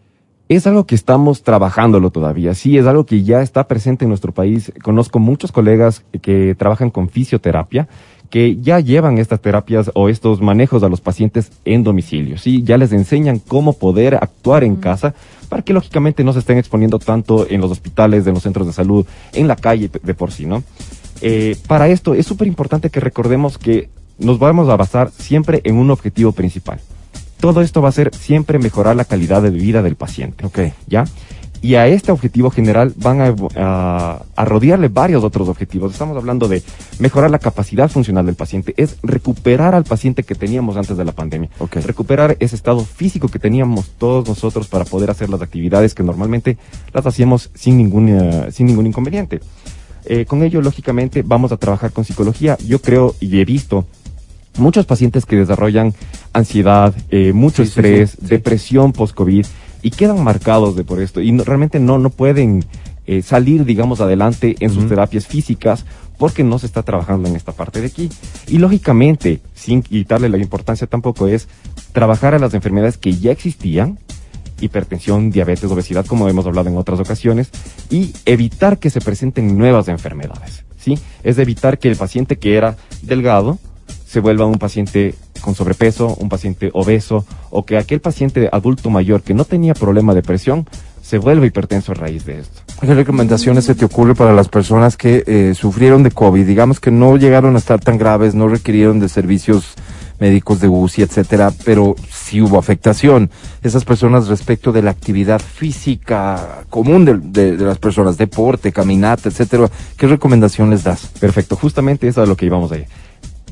Es algo que estamos trabajándolo todavía, sí, es algo que ya está presente en nuestro país. Conozco muchos colegas que trabajan con fisioterapia, que ya llevan estas terapias o estos manejos a los pacientes en domicilio, sí, ya les enseñan cómo poder actuar en casa para que lógicamente no se estén exponiendo tanto en los hospitales, en los centros de salud, en la calle de por sí, ¿no? Eh, para esto es súper importante que recordemos que nos vamos a basar siempre en un objetivo principal. Todo esto va a ser siempre mejorar la calidad de vida del paciente. Ok. ¿Ya? Y a este objetivo general van a, a- a rodearle varios otros objetivos. Estamos hablando de mejorar la capacidad funcional del paciente, es recuperar al paciente que teníamos antes de la pandemia. Ok. Recuperar ese estado físico que teníamos todos nosotros para poder hacer las actividades que normalmente las hacíamos sin ningún, eh, sin ningún inconveniente. Eh, con ello, lógicamente, vamos a trabajar con psicología. Yo creo y he visto muchos pacientes que desarrollan ansiedad, eh, mucho Sí, estrés, sí, sí. depresión post-COVID y quedan marcados de por esto y no- realmente no, no pueden eh, salir, digamos, adelante en sus terapias físicas porque no se está trabajando en esta parte de aquí. Y lógicamente, sin quitarle la importancia tampoco, es trabajar a las enfermedades que ya existían, hipertensión, diabetes, obesidad, como hemos hablado en otras ocasiones, y evitar que se presenten nuevas enfermedades, ¿sí? Es evitar que el paciente que era delgado se vuelva un paciente con sobrepeso, un paciente obeso, o que aquel paciente adulto mayor que no tenía problema de presión se vuelva hipertenso a raíz de esto. ¿Qué recomendaciones se te ocurre para las personas que eh, sufrieron de COVID? Digamos que no llegaron a estar tan graves, no requirieron de servicios médicos de UCI, etcétera, pero sí hubo afectación. Esas personas respecto de la actividad física común de, de- de las personas, deporte, caminata, etcétera, ¿qué recomendación les das? Perfecto, justamente eso es lo que íbamos a ir.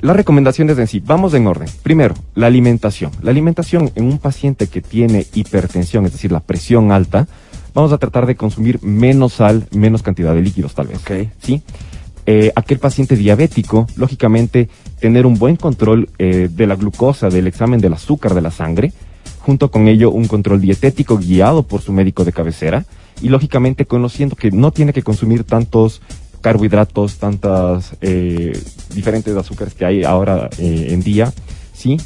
Las recomendaciones en sí, vamos en orden. Primero, la alimentación. La alimentación en un paciente que tiene hipertensión, es decir, la presión alta, vamos a tratar de consumir menos sal, menos cantidad de líquidos tal vez. Ok. ¿Sí? Eh, aquel paciente diabético, lógicamente, tener un buen control eh, de la glucosa, del examen del azúcar de la sangre, junto con ello un control dietético guiado por su médico de cabecera y lógicamente conociendo que no tiene que consumir tantos carbohidratos, tantas eh, diferentes azúcares que hay ahora eh, en día, ¿sí?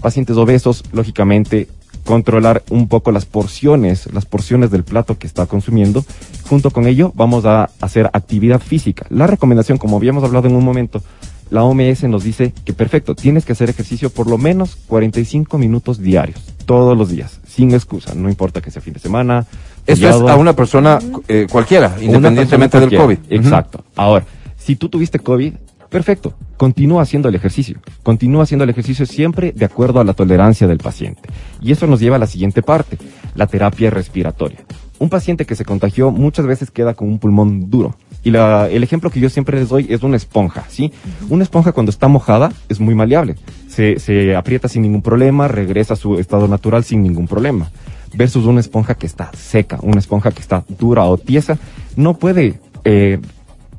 Pacientes obesos, lógicamente, controlar un poco las porciones, las porciones del plato que está consumiendo. Junto con ello, vamos a hacer actividad física. La recomendación, como habíamos hablado en un momento, la OMS nos dice que perfecto, tienes que hacer ejercicio por lo menos 45 minutos diarios, todos los días, sin excusa, no importa que sea fin de semana. Esto es a una persona eh, cualquiera, independientemente persona del COVID. Exacto. Ahora, si tú tuviste COVID, perfecto. Continúa haciendo el ejercicio. Continúa haciendo el ejercicio siempre de acuerdo a la tolerancia del paciente. Y eso nos lleva a la siguiente parte, la terapia respiratoria. Un paciente que se contagió muchas veces queda con un pulmón duro. Y la- el ejemplo que yo siempre les doy es una esponja, ¿sí? Una esponja cuando está mojada es muy maleable. Se, se aprieta sin ningún problema, regresa a su estado natural sin ningún problema. Versus una esponja que está seca, una esponja que está dura o tiesa, no puede, eh,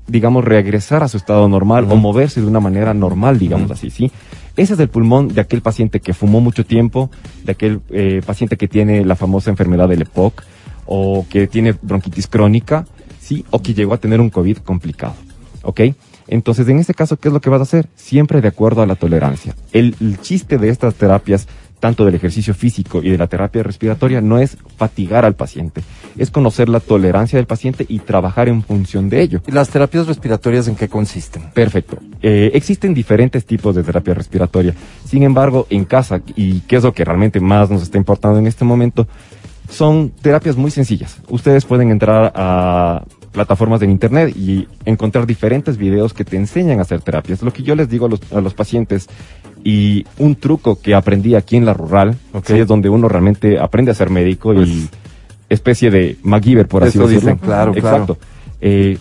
digamos, regresar a su estado normal o moverse de una manera normal, digamos así, ¿sí? Ese es el pulmón de aquel paciente que fumó mucho tiempo, de aquel eh, paciente que tiene la famosa enfermedad del EPOC o que tiene bronquitis crónica, sí, o que llegó a tener un COVID complicado. ¿Ok? Entonces, en este caso, ¿qué es lo que vas a hacer? Siempre de acuerdo a la tolerancia. El, el chiste de estas terapias tanto del ejercicio físico y de la terapia respiratoria no es fatigar al paciente, es conocer la tolerancia del paciente y trabajar en función de ello. ¿Y las terapias respiratorias en qué consisten? Perfecto. Eh, existen diferentes tipos de terapia respiratoria. Sin embargo, en casa, y qué es lo que realmente más nos está importando en este momento, son terapias muy sencillas. Ustedes pueden entrar a plataformas en internet y encontrar diferentes videos que te enseñan a hacer terapias. Lo que yo les digo a los, a los pacientes y un truco que aprendí aquí en la rural, Ok. que es donde uno realmente aprende a ser médico y especie de MacGyver, por así Eso decirlo. dicen, claro, Exacto. Eh,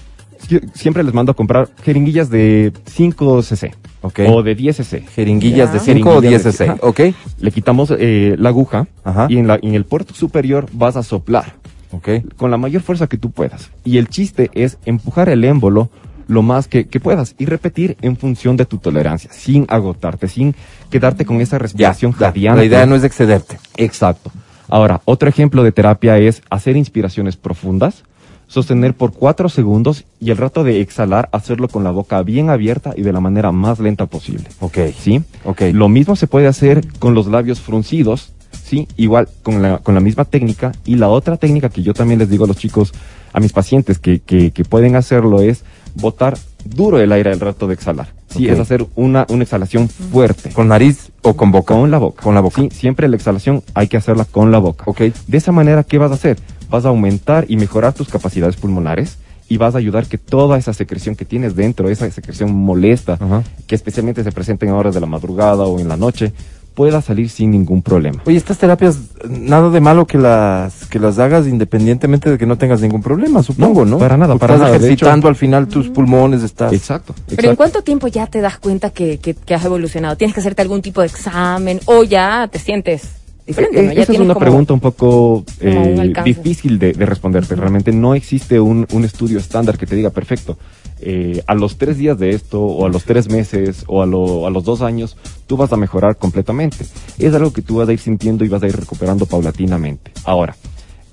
si- siempre les mando a comprar jeringuillas de 5 cc Ok. o de 10 cc. Jeringuillas de 5 o 10 Jeringuillas de- cc. ¿ok? Le quitamos eh, la aguja Ajá. y en, la, en el puerto superior vas a soplar Ok. con la mayor fuerza que tú puedas. Y el chiste es empujar el émbolo lo más que, que puedas y repetir en función de tu tolerancia, sin agotarte, sin quedarte con esa respiración ya. jadeante. La idea no es excederte. Exacto. Ahora, otro ejemplo de terapia es hacer inspiraciones profundas, sostener por cuatro segundos y el rato de exhalar, hacerlo con la boca bien abierta y de la manera más lenta posible. Ok. ¿Sí? Ok. Lo mismo se puede hacer con los labios fruncidos, ¿sí? Igual, con la, con la misma técnica. Y la otra técnica que yo también les digo a los chicos, a mis pacientes que, que, que pueden hacerlo es botar duro el aire al rato de exhalar. Sí, Ok. es hacer una, una exhalación fuerte. ¿Con nariz o con boca? Con la boca. Con la boca. Sí, siempre la exhalación hay que hacerla con la boca. Ok. De esa manera, ¿qué vas a hacer? Vas a aumentar y mejorar tus capacidades pulmonares y vas a ayudar que toda esa secreción que tienes dentro, esa secreción molesta, Ajá. que especialmente se presenta en horas de la madrugada o en la noche, pueda salir sin ningún problema. Oye, estas terapias, nada de malo que las que las hagas independientemente de que no tengas ningún problema, supongo, ¿no? No, para nada, Porque para estás nada. Ejercitando al final tus pulmones, estás... Exacto. Pero ¿en exacto. cuánto tiempo ya te das cuenta que, que, que has evolucionado? ¿Tienes que hacerte algún tipo de examen o ya te sientes diferente? Eh, Esa es una como- pregunta un poco un eh, difícil de, de responderte. Realmente no existe un, un estudio estándar que te diga, perfecto, eh, a los tres días de esto, o a los tres meses, o a, lo- a los dos años, tú vas a mejorar completamente. Es algo que tú vas a ir sintiendo y vas a ir recuperando paulatinamente. Ahora,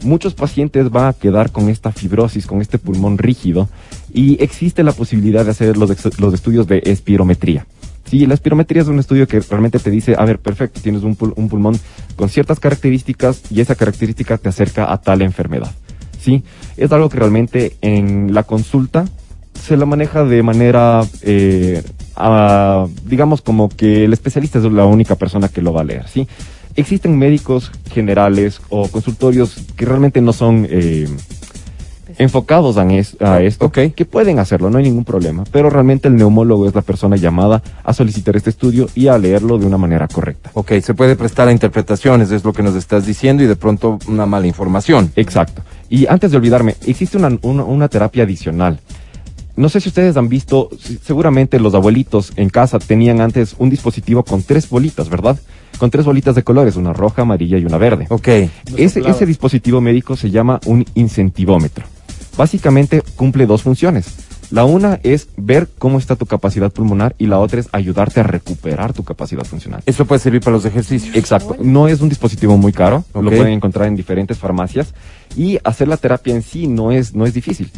muchos pacientes van a quedar con esta fibrosis, con este pulmón rígido, y existe la posibilidad de hacer los, los estudios de espirometría. Sí, la espirometría es un estudio que realmente te dice, a ver, perfecto, tienes un, un pulmón con ciertas características y esa característica te acerca a tal enfermedad. Sí, es algo que realmente en la consulta se la maneja de manera, eh, digamos como que el especialista es la única persona que lo va a leer, ¿sí? Existen médicos generales o consultorios que realmente no son eh, enfocados en es- a esto, Ok. que pueden hacerlo, no hay ningún problema, pero realmente el neumólogo es la persona llamada a solicitar este estudio y a leerlo de una manera correcta. Ok, se puede prestar a interpretaciones, es lo que nos estás diciendo, y de pronto una mala información. Exacto. Y antes de olvidarme, existe una, una, una terapia adicional. No sé si ustedes han visto, seguramente los abuelitos en casa tenían antes un dispositivo con tres bolitas, ¿verdad? Con tres bolitas de colores, una roja, amarilla y una verde. Ok, Ese, ese dispositivo médico se llama un incentivómetro. Básicamente cumple dos funciones. La una es ver cómo está tu capacidad pulmonar y la otra es ayudarte a recuperar tu capacidad funcional. eso puede servir para los ejercicios. Exacto. No es un dispositivo muy caro. Lo pueden encontrar en diferentes farmacias. Y hacer la terapia en sí no es, no es difícil.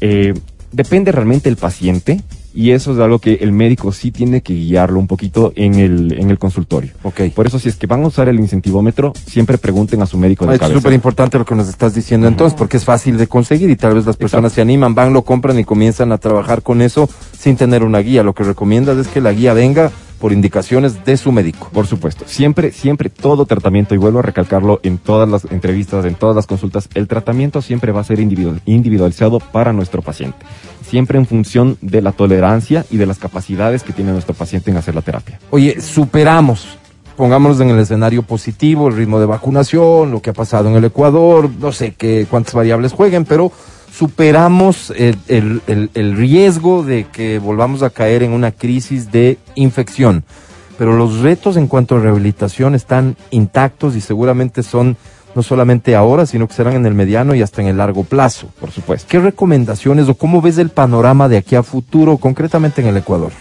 Eh, depende realmente del paciente. Y eso es algo que el médico sí tiene que guiarlo un poquito en el, en el consultorio. Ok. Por eso, si es que van a usar el incentivómetro, siempre pregunten a su médico de Es cabeza. súper importante lo que nos estás diciendo entonces, porque es fácil de conseguir y tal vez las personas se animan, van, lo compran y comienzan a trabajar con eso sin tener una guía. Lo que recomiendas es que la guía venga por indicaciones de su médico. Por supuesto, siempre, siempre todo tratamiento, y vuelvo a recalcarlo en todas las entrevistas, en todas las consultas, el tratamiento siempre va a ser individual- individualizado para nuestro paciente, siempre en función de la tolerancia y de las capacidades que tiene nuestro paciente en hacer la terapia. Oye, superamos, pongámonos en el escenario positivo, el ritmo de vacunación, lo que ha pasado en el Ecuador, no sé qué, cuántas variables jueguen, pero superamos el, el- el- riesgo de que volvamos a caer en una crisis de infección. Pero los retos en cuanto a rehabilitación están intactos y seguramente son no solamente ahora, sino que serán en el mediano y hasta en el largo plazo. Por supuesto. ¿Qué recomendaciones o cómo ves el panorama de aquí a futuro, concretamente en el Ecuador?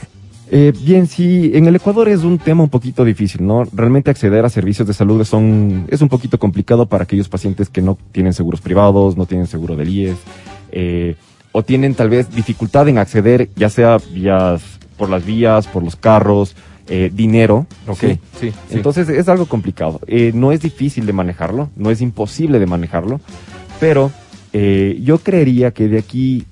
Eh, bien, sí, en el Ecuador es un tema un poquito difícil, ¿no? Realmente acceder a servicios de salud son, es un poquito complicado para aquellos pacientes que no tienen seguros privados, no tienen seguro del IES, eh, o tienen tal vez dificultad en acceder, ya sea vías, por las vías, por los carros, eh, dinero. Ok, ¿sí? sí, sí. Entonces es algo complicado. Eh, no es difícil de manejarlo, no es imposible de manejarlo, pero eh, yo creería que de aquí,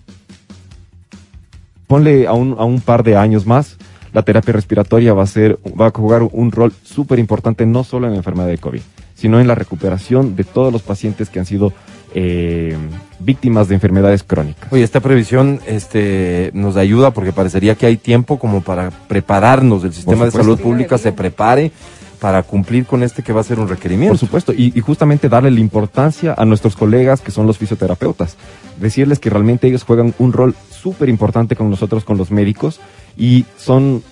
ponle a un, a un par de años más, la terapia respiratoria va a ser, va a jugar un rol súper importante no solo en la enfermedad de COVID, sino en la recuperación de todos los pacientes que han sido eh, víctimas de enfermedades crónicas. Oye, esta previsión este, nos ayuda porque parecería que hay tiempo como para prepararnos, el sistema de salud pública se prepare para cumplir con este que va a ser un requerimiento. Por supuesto, y, y justamente darle la importancia a nuestros colegas que son los fisioterapeutas. Decirles que realmente ellos juegan un rol súper importante con nosotros, con los médicos, y son,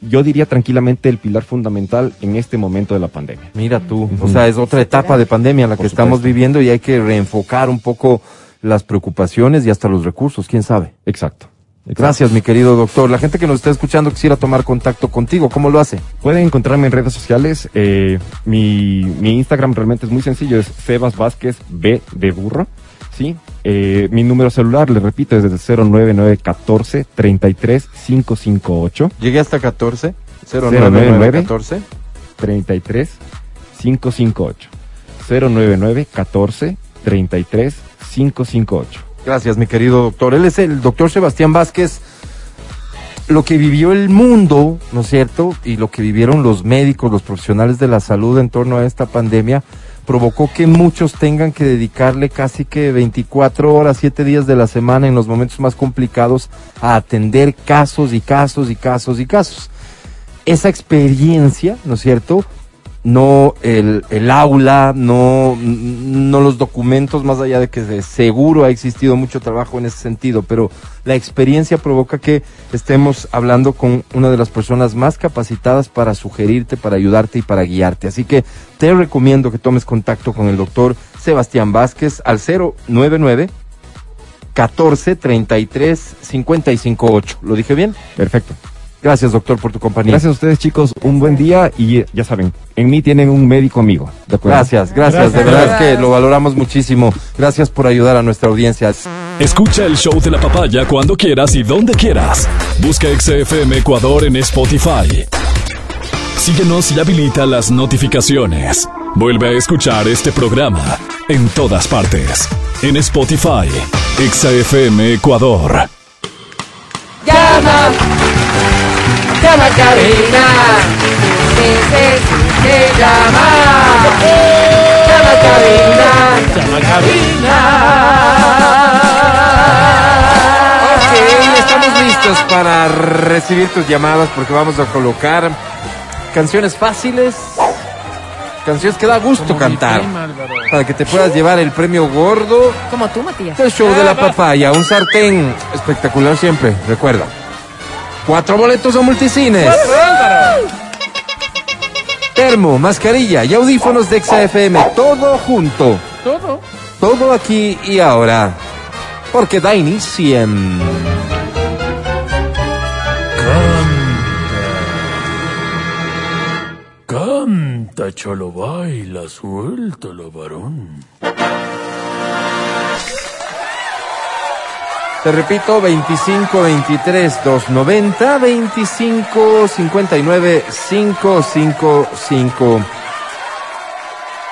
yo diría tranquilamente, el pilar fundamental en este momento de la pandemia. Mira tú, o sea, es otra etapa de pandemia la que estamos viviendo y hay que reenfocar un poco las preocupaciones y hasta los recursos, quién sabe. Exacto. Gracias, mi querido doctor. La gente que nos está escuchando quisiera tomar contacto contigo, ¿cómo lo hace? Pueden encontrarme en redes sociales. eh, mi, mi Instagram realmente es muy sencillo, es Sebas Vázquez B de burro. ¿sí? Eh, mi número celular, le repito, es del 09914 33558 Llegué hasta 14, 099, 09914. 33 558 099 14 33 558 Gracias, mi querido doctor. Él es el doctor Sebastián Vázquez. Lo que vivió el mundo, ¿no es cierto? Y lo que vivieron los médicos, los profesionales de la salud en torno a esta pandemia, provocó que muchos tengan que dedicarle casi que 24 horas, 7 días de la semana en los momentos más complicados a atender casos y casos y casos y casos. Esa experiencia, ¿no es cierto? No el, el aula, no, no los documentos, más allá de que de seguro ha existido mucho trabajo en ese sentido, pero la experiencia provoca que estemos hablando con una de las personas más capacitadas para sugerirte, para ayudarte y para guiarte. Así que te recomiendo que tomes contacto con el doctor Sebastián Vázquez al 099 14 33 55 8. ¿Lo dije bien? Perfecto. Gracias, doctor, por tu compañía. Gracias a ustedes chicos, un buen día y eh, ya saben, en mí tienen un médico amigo. ¿de acuerdo? Gracias, gracias, de Gracias. verdad es que lo valoramos muchísimo. Gracias por ayudar a nuestra audiencia. Escucha el show de la papaya cuando quieras y donde quieras. Busca XFM Ecuador en Spotify. Síguenos y habilita las notificaciones. Vuelve a escuchar este programa en todas partes. En Spotify, XFM Ecuador. Llama, llama cabina. Dices que llama. Llama cabina. Llama Ok, estamos listos para recibir tus llamadas porque vamos a colocar canciones fáciles, canciones que da gusto Como cantar, prima, para que te puedas llevar el premio gordo Como tú, Matías. del show de la papaya, un sartén espectacular siempre, recuerda. Cuatro boletos a multicines. Termo, mascarilla y audífonos de XFM, todo junto. Todo. Todo aquí y ahora. Porque da inicio. en- Canta, cholo, baila, suéltalo, varón. Te repito, 25 23 290 25 59 555.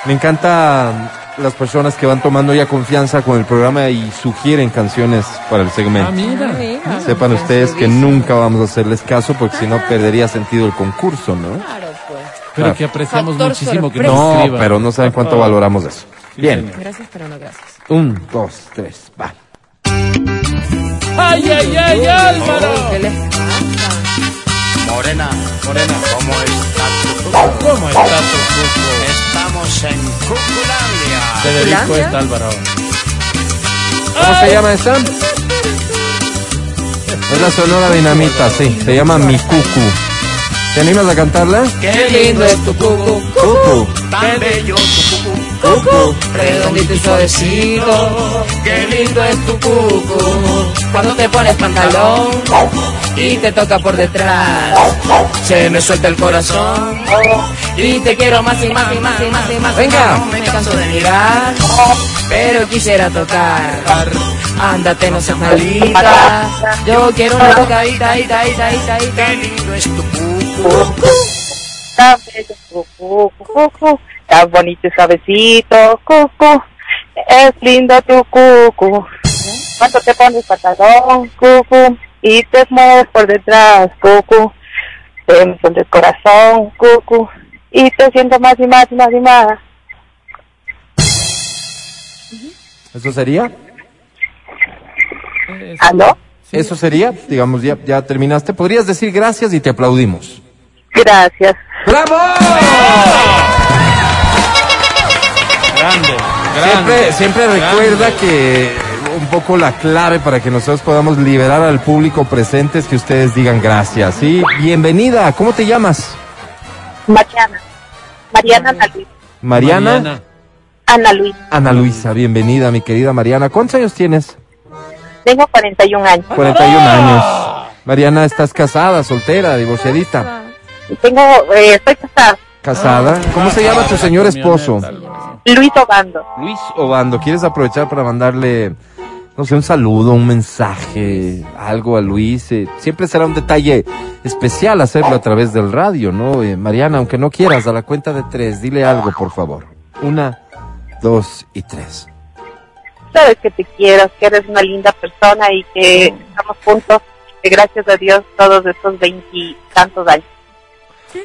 Me encanta las personas que van tomando ya confianza con el programa y sugieren canciones para el Ah, segmento. mira. mira. Sepan ustedes que nunca vamos a hacerles caso porque si no perdería sentido el concurso, ¿no? Claro, pues. Pero Claro. que apreciamos Factor muchísimo que nos No, pero no saben cuánto valoramos eso. Sí, Bien, señor. Gracias, pero no gracias. un, dos, tres, va. ¡Ay, ay, ay, Álvaro! ¿Qué les pasa? Morena, Morena, ¿cómo está tu ¿Cómo está tu cuco? Estamos en Cuculandia. Te dedico esta, Álvaro. ¿Cómo se llama esa? Es la Sonora Dinamita, sí. Se llama Mi Cucu. ¿Te animas a cantarla? Qué Qué lindo es tu cucu. Cucu. tan bello tu cucu. Cucu, redondito y suavecito. Qué lindo es tu cucu. Cuando te pones pantalón y te toca por detrás, se me suelta el corazón. Y te quiero más y más y más y más y más. Venga. No me canso de mirar, pero quisiera tocar. Ándate, no seas malita. Yo quiero una tocadita, ahí, ahí, ahí, ahí, Qué lindo es tu cucu. Tan bonito y suavecito, cucu, es lindo tu cucu. Cuando te pones pantalón, cucu, y te mueves por detrás, cucu, te me el corazón, cucu, y te siento más y más y más y más. ¿Eso sería? ¿Aló? ¿Eso sería? Digamos, ya, ya terminaste. Podrías decir gracias y te aplaudimos. Gracias. ¡Bravo! Grande, Siempre, siempre recuerda que un poco la clave para que nosotros podamos liberar al público presente es que ustedes digan gracias. Sí, bienvenida. ¿Cómo te llamas? Mariana. Mariana Ana Luis. Mariana. Ana Luis. Ana Luisa, bienvenida, mi querida Mariana. ¿Cuántos años tienes? Tengo 41 años. 41 años. Mariana, ¿estás casada, soltera, divorciadita? Tengo, eh, estoy casada. ¿Casada? ¿Cómo se llama tu señor esposo? Luis Obando. Luis Obando. ¿Quieres aprovechar para mandarle, no sé, un saludo, un mensaje, algo a Luis? Eh, siempre será un detalle especial hacerlo a través del radio, ¿no? Eh, Mariana, aunque no quieras, a la cuenta de tres, dile algo, por favor. Una, dos y tres. sabes que te quiero, que eres una linda persona y que estamos juntos, que gracias a Dios todos estos veintitantos años.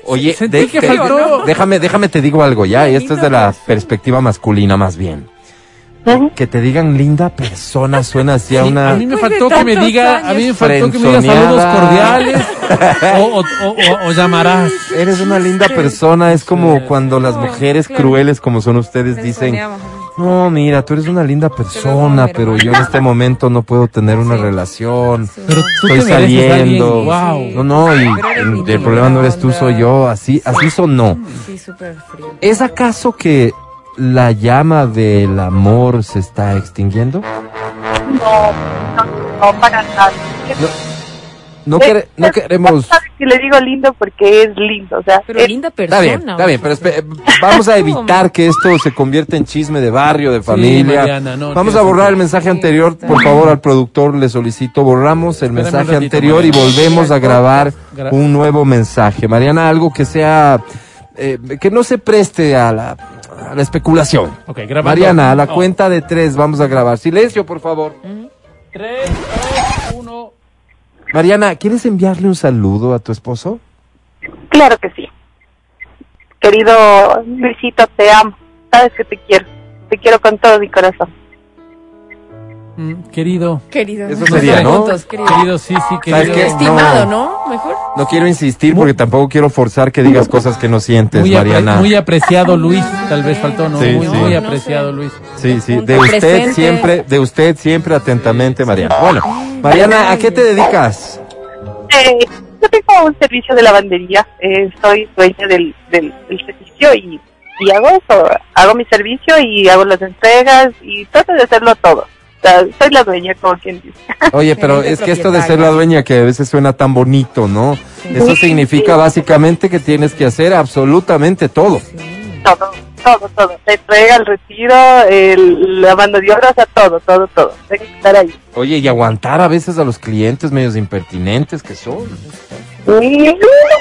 Oye, Sentí de- que te- faltó- déjame, déjame te digo algo ya, y esto es de la perspectiva masculina más bien. Que te digan linda persona suena así a Sí, una... a mí me de faltó que me diga, años. a mí me faltó que me diga saludos cordiales o, o, o- o- o llamarás. Eres una linda persona, es como cuando las mujeres crueles como son ustedes dicen, no, mira, tú eres una linda persona, pero yo en este momento no puedo tener una relación, Pero tú estoy saliendo. wow. No, no, y el problema no eres tú, soy yo, así, así sonó. Sí, súper frío. ¿Es acaso que la llama del amor se está extinguiendo? No, no, no para nada. No, quere- no queremos... Sabes que le digo lindo porque es lindo, o sea, Pero es- linda Está persona. bien, está bien, pero espe- vamos a evitar que esto se convierta en chisme de barrio, de familia. Mariana, no, vamos a borrar el mensaje anterior, está por favor, al productor le solicito, borramos el Espérame mensaje ratito, anterior y volvemos a grabar Gra- un nuevo mensaje. Mariana, algo que sea, eh, que no se preste a la, a la especulación. Mariana, a la Oh. cuenta de tres vamos a grabar. Silencio, por favor. Tres. Mariana, ¿quieres enviarle un saludo a tu esposo? claro que sí. Querido Luisito, te amo. Sabes que te quiero. Te quiero con todo mi corazón. Mm, querido. Querido. Eso sería, ¿no? juntos, querido. Querido, sí, sí, ¿Sabes querido. qué? Estimado, No. ¿no? Mejor. No quiero insistir porque tampoco quiero forzar que digas cosas que no sientes, Muy, apre- Mariana. muy apreciado Luis, tal vez faltó, ¿no? Sí, muy, sí. muy No apreciado. Luis. Sí, sí, de usted presente. siempre, de usted siempre atentamente, Mariana. Bueno, Mariana, ¿a qué te dedicas? Eh, yo tengo un servicio de lavandería. Eh, soy dueña del, del, del servicio y, y hago eso. Hago mi servicio y hago las entregas y trato de hacerlo todo. Sea, soy la dueña, como quien dice. Oye, pero es que esto de ser la dueña que a veces suena tan bonito, ¿no? Eso significa básicamente que tienes que hacer absolutamente todo. todo, todo, todo. La entrega, el retiro, el, la mano de obra, o sea, todo, todo, todo. Tengo que estar ahí. Oye, y aguantar a veces a los clientes medios impertinentes que son. Y no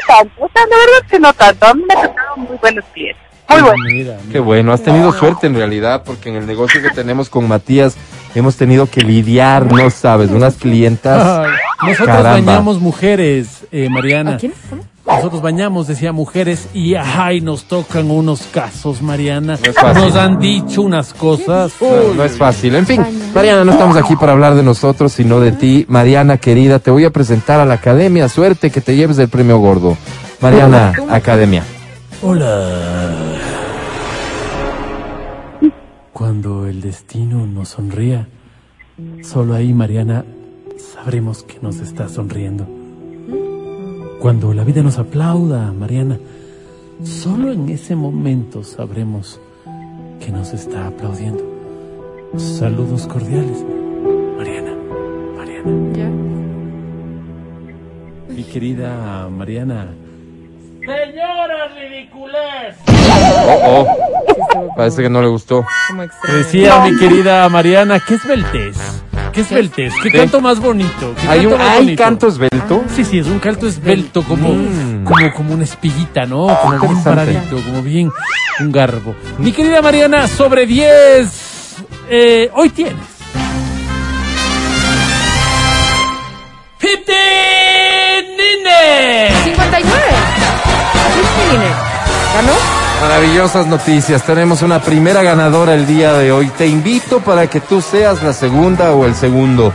tanto, o sea, la verdad es que no tanto. A mí me han tocado muy buenos clientes. Muy buenos. Mira, Qué bueno, has tenido suerte en realidad, porque en el negocio que tenemos con Matías hemos tenido que lidiar, no sabes, unas clientas. Ay, nosotros Caramba. bañamos mujeres, eh, Mariana. ¿A quién? ¿Cómo? Nosotros bañamos, decía mujeres, y ay, nos tocan unos casos, Mariana. No es fácil. Nos han dicho unas cosas. No, no es fácil. En fin, Mariana, no estamos aquí para hablar de nosotros, sino de ti. Mariana, querida, te voy a presentar a la academia. Suerte que te lleves el premio gordo. Mariana, academia. Hola. Cuando el destino nos sonría, solo ahí, Mariana, sabremos que nos está sonriendo. Cuando la vida nos aplauda, Mariana, solo en ese momento sabremos que nos está aplaudiendo. Saludos cordiales. Mariana, Mariana. Ya. Mi querida Mariana. Señora ridiculez. Oh, oh. Parece que no le gustó. Como. Decía mi querida Mariana, ¿qué es Beltés? ¿Qué es Beltés? ¿Qué Sí. canto más bonito? ¿Qué ¿Hay, canto un, más ¿hay bonito? canto esbelto? Sí, sí, es un canto esbelto, como, Mm. como, como una espiguita, ¿no? Como bien paradito, como bien un garbo. Mi querida Mariana, sobre 10, eh, hoy tienes. ¿Ganó? Maravillosas noticias. Tenemos una primera ganadora el día de hoy. Te invito para que tú seas la segunda o el segundo.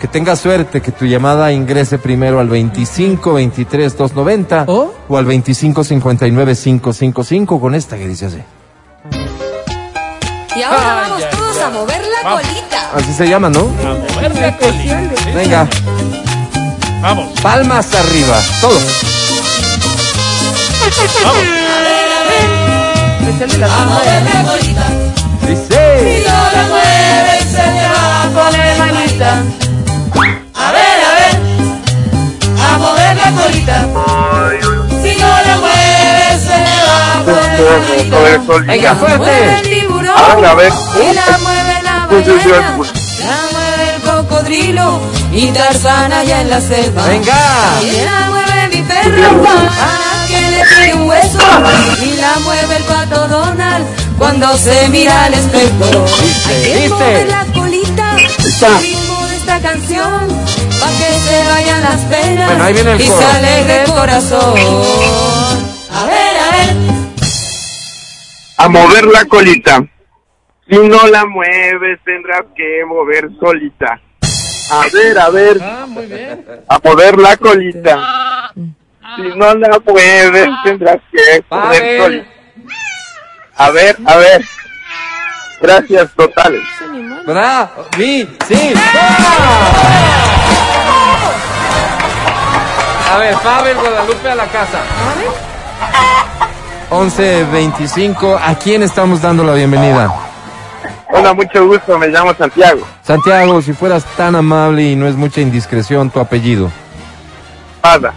Que tengas suerte, que tu llamada ingrese primero al 25 23 290 ¿Oh? o al 25 59 555 con esta que dice así. Y ahora Ah, vamos todos a mover la Vamos. colita. Así se llama, ¿no? A mover la colita. Venga, Vamos, palmas arriba, todos. Especial de la A mover la colita. Dice. Si no la mueves, se te va a poner manita. A ver, a ver. A mover la colita. Si no la mueves, se te va a poner manita. Venga, Mueve el fuerte. tiburón. A ver. Y la mueve la ballena. La mueve el cocodrilo. Y Tarzán allá en la selva. Venga. Y la mueve mi perro para que le tire un hueso. Y la mueve el pato Donald cuando se mira al espejo. Hay que mover la colita al ritmo de esta canción. Pa' que se vayan las penas Bueno, ahí viene el y coro. se alegre el corazón. A ver, a ver. A mover la colita. Si no la mueves, tendrás que mover solita. A ver, a ver. Ah, muy bien. A mover la colita. Si no la mueves, tendrás que solita. A ver, a ver. Gracias totales. Bra, mi, sí. A ver, Pavel Guadalupe a la casa. 11.25, ¿a quién estamos dando la bienvenida? Hola, mucho gusto. Me llamo Santiago. Santiago, si fueras tan amable y no es mucha indiscreción, tu apellido. Paza.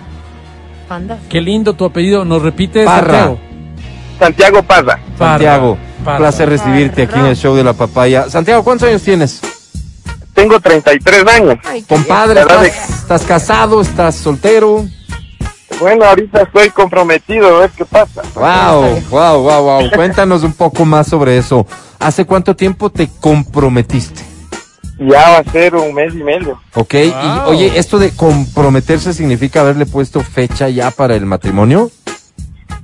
Panda. Qué lindo tu apellido. ¿Nos repites, Parra. Santiago? Santiago. Parra. Santiago, Parra. placer recibirte aquí en el show de la papaya. Santiago, ¿cuántos años tienes? Tengo 33 años. Ay, Compadre, ¿Verdad ¿estás, estás casado? ¿Estás soltero? Bueno, ahorita estoy comprometido. A ver qué pasa. Wow, wow, wow, wow. Cuéntanos un poco más sobre eso. ¿Hace cuánto tiempo te comprometiste? Ya va a ser un mes y medio. ¿Ok? Y Wow. oye, ¿esto de comprometerse significa haberle puesto fecha ya para el matrimonio?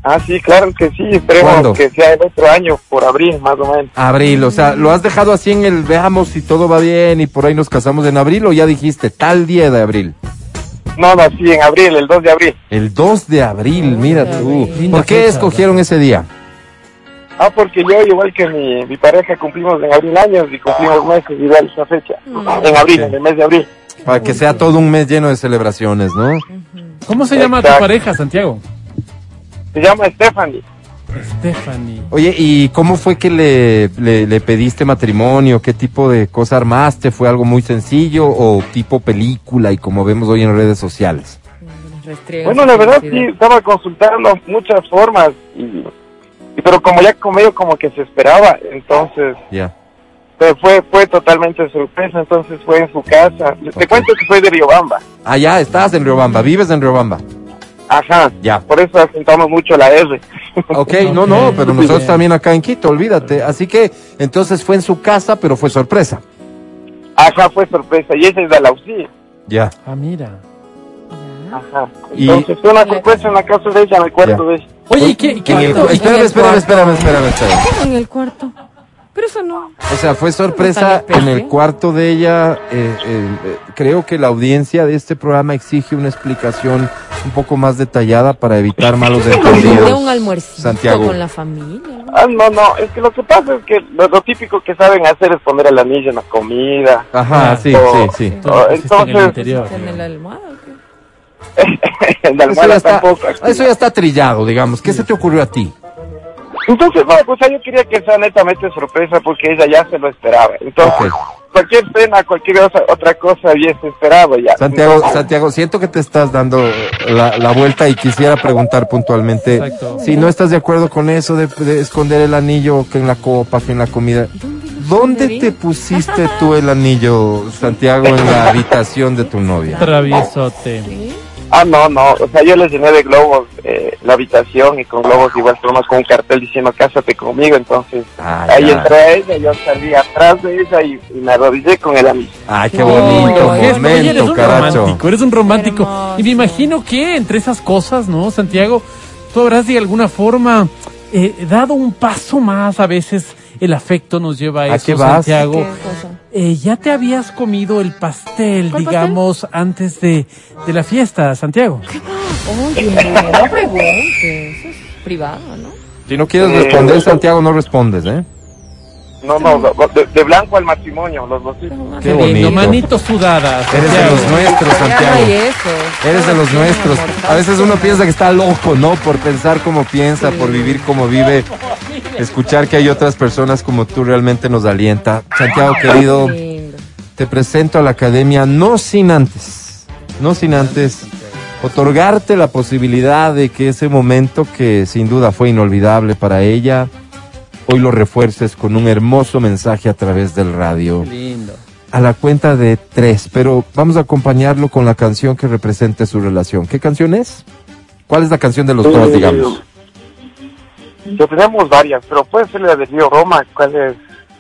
Ah, sí, claro que sí. Esperemos ¿Cuándo? que sea el otro año, por abril, más o menos. Abril, o sea, ¿lo has dejado así en el veamos si todo va bien y por ahí nos casamos en abril o ya dijiste tal día de abril? No, no, sí, en abril, el 2 de abril. El 2 de abril, mira tú. Linda ¿Por qué escogieron ese día? Ah, porque yo, igual que mi, mi pareja, cumplimos en abril años y cumplimos meses igual esa fecha. En abril, en el mes de abril. Para que sea todo un mes lleno de celebraciones, ¿no? ¿Cómo se llama tu pareja, Santiago? Se llama Stephanie. Stephanie. Oye, ¿y cómo fue que le, le, le pediste matrimonio? ¿Qué tipo de cosa armaste? ¿Fue algo muy sencillo o tipo película y como vemos hoy en redes sociales? Bueno, la verdad sí, estaba consultando muchas formas, y- pero como ya medio como que se esperaba, entonces Ya. pues, fue fue totalmente sorpresa, entonces fue en su casa. Te cuento que fue de Riobamba. Ah, ya, estás en Riobamba, vives en Riobamba. Ajá. Ya. Por eso asentamos mucho la R. Ok, no, no, pero nosotros también acá en Quito, olvídate. Así que, entonces fue en su casa, pero fue sorpresa. Ajá, fue sorpresa. Y ella es de Alausí. Ya. Ah, mira. Ajá. Y- Entonces fue una sorpresa en la casa de ella, en el cuarto Ya. de ella. Oye, ¿y qué? qué En el espérame, espérame, espérame, espérame, espérame. ¿Cómo en el cuarto? Pero eso no. O sea, fue sorpresa en el cuarto de ella. eh, eh, eh, creo que la audiencia de este programa exige una explicación un poco más detallada para evitar malos De entendidos. un almuercito Santiago. con la familia. Ah, no, no, es que lo que pasa es que lo, lo típico que saben hacer es poner al anillo en la comida. Ajá, sí, Oh. sí, sí. Lo pusiste en el Entonces- interior. En la almohada. ¿o qué? Eso ya, está, tampoco. eso ya está trillado, digamos. ¿Qué se te ocurrió a ti? Entonces, no, pues yo quería que sea netamente sorpresa porque ella ya se lo esperaba. Entonces, cualquier pena, cualquier otra, otra cosa hubiese esperado ya. Santiago, Santiago, siento que te estás dando la, la vuelta y quisiera preguntar puntualmente Exacto. si no estás de acuerdo con eso de, de esconder el anillo que en la copa, que en la comida. ¿Dónde te pusiste tú el anillo, Santiago, en la habitación de tu novia? Traviesote. Ah, no, no, o sea, yo le llené de globos eh, la habitación y con globos igual formas con un cartel diciendo cásate conmigo, entonces Ah, ahí ya. entré a ella, yo salí atrás de ella y, y me arrodillé con el anillo. Ay, qué bonito Oye, eres momento, un caracho. romántico, eres un romántico. Y me imagino que entre esas cosas, ¿no, Santiago? Tú habrás de alguna forma eh, dado un paso más. A veces el afecto nos lleva a ¿A eso, qué vas? Santiago. Eh, ¿Ya te habías comido el pastel, ¿Cuál digamos, antes de, de la fiesta, Santiago? Oye, no preguntes. Eso es privado, ¿no? Si no quieres Eh, responder, Santiago, no respondes, ¿eh? No, no, de, de blanco al matrimonio, los dos. Qué lindo, bonito. manito sudada. Eres de los nuestros, Santiago. Eres de los nuestros. A veces uno piensa que está loco, ¿no? Por pensar como piensa, por vivir como vive. Escuchar que hay otras personas como tú realmente nos alienta. Santiago, querido, te presento a la academia no sin antes, no sin antes otorgarte la posibilidad de que ese momento que sin duda fue inolvidable para ella, hoy lo refuerces con un hermoso mensaje a través del radio Lindo. a la cuenta de tres, pero vamos a acompañarlo con la canción que represente su relación. ¿Qué canción es? ¿Cuál es la canción de los dos, digamos? Yo tenemos varias, pero puede ser la de Río Roma, ¿cuál es?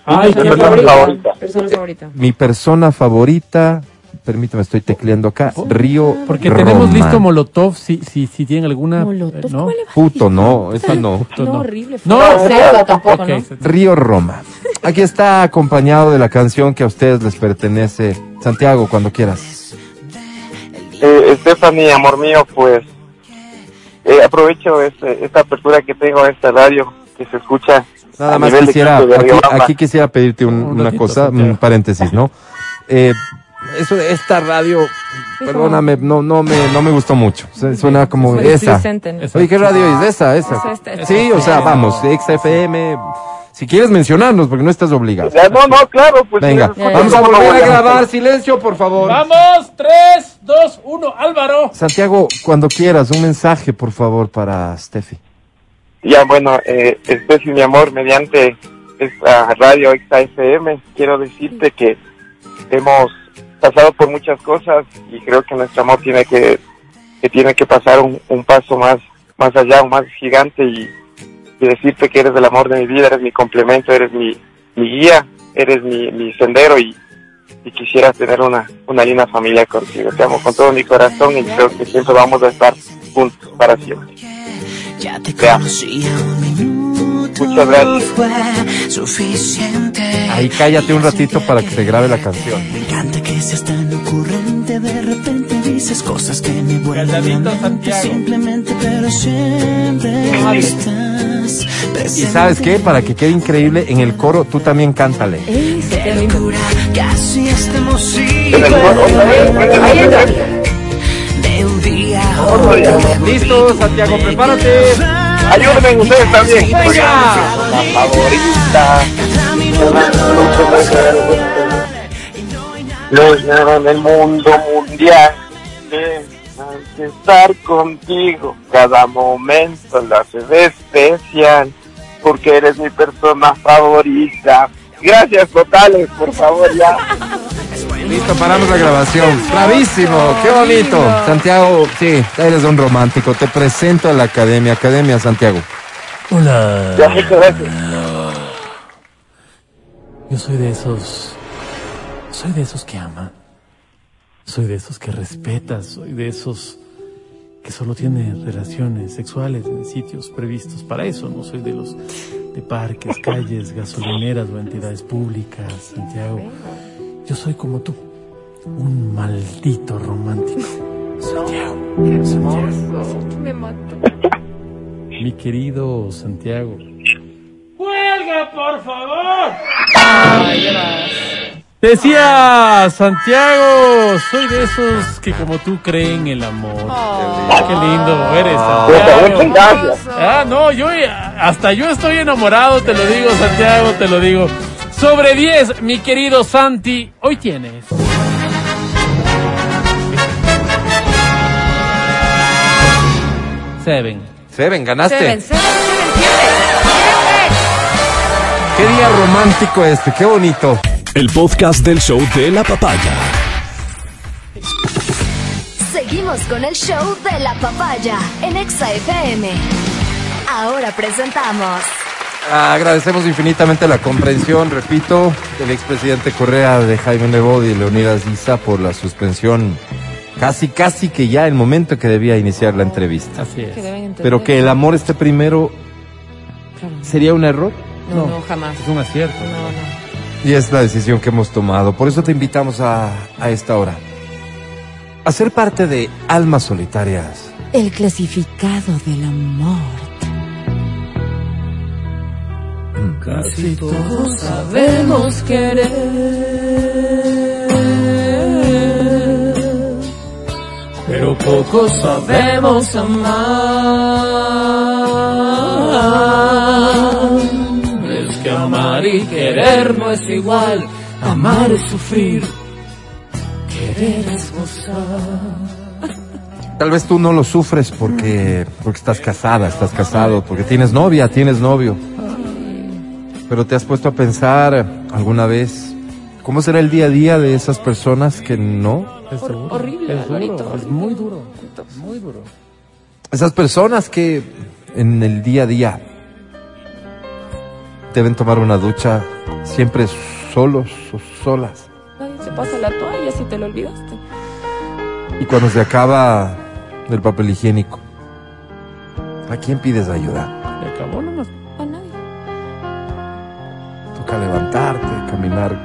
Ay, Mi persona favorita. Persona favorita. Mi persona favorita, permítame, estoy tecleando acá, Río Porque Roma. tenemos listo Molotov, si, si, si tienen alguna... Molotov, eh, ¿no? ¿cómo le va? Puto, no, esa no. No, No, no. horrible. No, cerdo tampoco, ¿no? Río Roma. Aquí está acompañado de la canción que a ustedes les pertenece. Santiago, cuando quieras. Eh, Stephanie, amor mío, pues eh, aprovecho este, esta apertura que tengo a esta radio que se escucha Nada más quisiera, aquí, quisiera pedirte un- Un una ratito, cosa, Santiago. un paréntesis, ¿no? Eh, eso de esta radio, perdóname, no, no me, no me gustó mucho. Suena como Es esa. Oye, ¿qué radio es esa? Esa. Sí, o sea, vamos, XFM. Si quieres mencionarnos, porque no estás obligado. Ya, no, no, claro, pues Venga, sí, vamos a ¿cómo no volver a grabar. Silencio, por favor. Vamos, 3, 2, 1, Álvaro. Santiago, cuando quieras, un mensaje, por favor, para Steffi. Ya, bueno, eh, Steffi, mi amor, mediante esta radio XFM, quiero decirte que hemos pasado por muchas cosas y creo que nuestro amor tiene que, que tiene que pasar un, un paso más, más allá, un más gigante y, y decirte que eres el amor de mi vida, eres mi complemento, eres mi, mi guía, eres mi, mi sendero y, y quisiera tener una, una linda familia contigo. Te amo con todo mi corazón y creo que siempre vamos a estar juntos para siempre. Ya te Te amo. Muchas gracias. Fue suficiente. Ahí cállate un ratito para que se grabe la canción. Me encanta que seas tan ocurrente. De repente dices cosas que me vuelven la mente. Santiago. Simplemente, pero siempre estás Y sabes qué, para que quede increíble, en el coro tú también cántale. Casi estamos a. Listo, Santiago, prepárate. Ayúdenme ustedes también. Venga. La favorita. No es nada en el mundo mundial que estar contigo. Cada momento lo haces especial porque eres mi persona favorita. Gracias totales, por favor, ya. Listo, paramos la grabación. Bravísimo, qué bonito. Santiago, sí, eres un romántico. Te presento a la academia, Academia Santiago. Hola. Ya, muchas gracias. Yo soy de esos. Soy de esos que ama. Soy de esos que respeta. Soy de esos que solo tiene relaciones sexuales en sitios previstos para eso. No soy de los de parques, calles, gasolineras o entidades públicas, Santiago. Yo soy como tú. Un maldito romántico. Santiago. Santiago. Me mató. Mi querido Santiago. ¡Cuelga, por favor! Decía Santiago, soy de esos que como tú creen el amor. Qué lindo eres, Santiago. Muchas gracias. Ah, no, yo hasta yo estoy enamorado, te lo digo, Santiago, te lo digo. Sobre 10, mi querido Santi, hoy tienes. Seven. Seven, ganaste. Seven, seven, seven, Qué día romántico este, qué bonito. El podcast del show de la papaya. Seguimos con el show de la papaya en Exa FM. Ahora presentamos. Agradecemos infinitamente la comprensión, repito, del expresidente Correa, de Jaime Nebot y Leonidas Isa por la suspensión. Casi, casi que ya el momento que debía iniciar la entrevista. Así es. Pero que el amor esté primero, Claro. ¿sería un error? No, no, jamás. Es un acierto. No, no. Y es la decisión que hemos tomado. Por eso te invitamos a, a esta hora. A ser parte de Almas Solitarias. El clasificado del amor. Casi todos sabemos querer, pero pocos sabemos amar. Es que amar y querer no es igual, amar es sufrir, querer es gozar. Tal vez tú no lo sufres porque, porque estás casada, estás casado, porque tienes novia, tienes novio. Pero te has puesto a pensar alguna vez cómo será el día a día de esas personas que no. Es duro. horrible, Es duro, Alvarito, es muy duro. Muy duro. Esas personas que en el día a día deben tomar una ducha siempre solos o solas. Nadie se pasa la toalla si te lo olvidaste. Y cuando se acaba el papel higiénico, ¿a quién pides ayuda? Se acabó nomás. Toca levantarte, caminar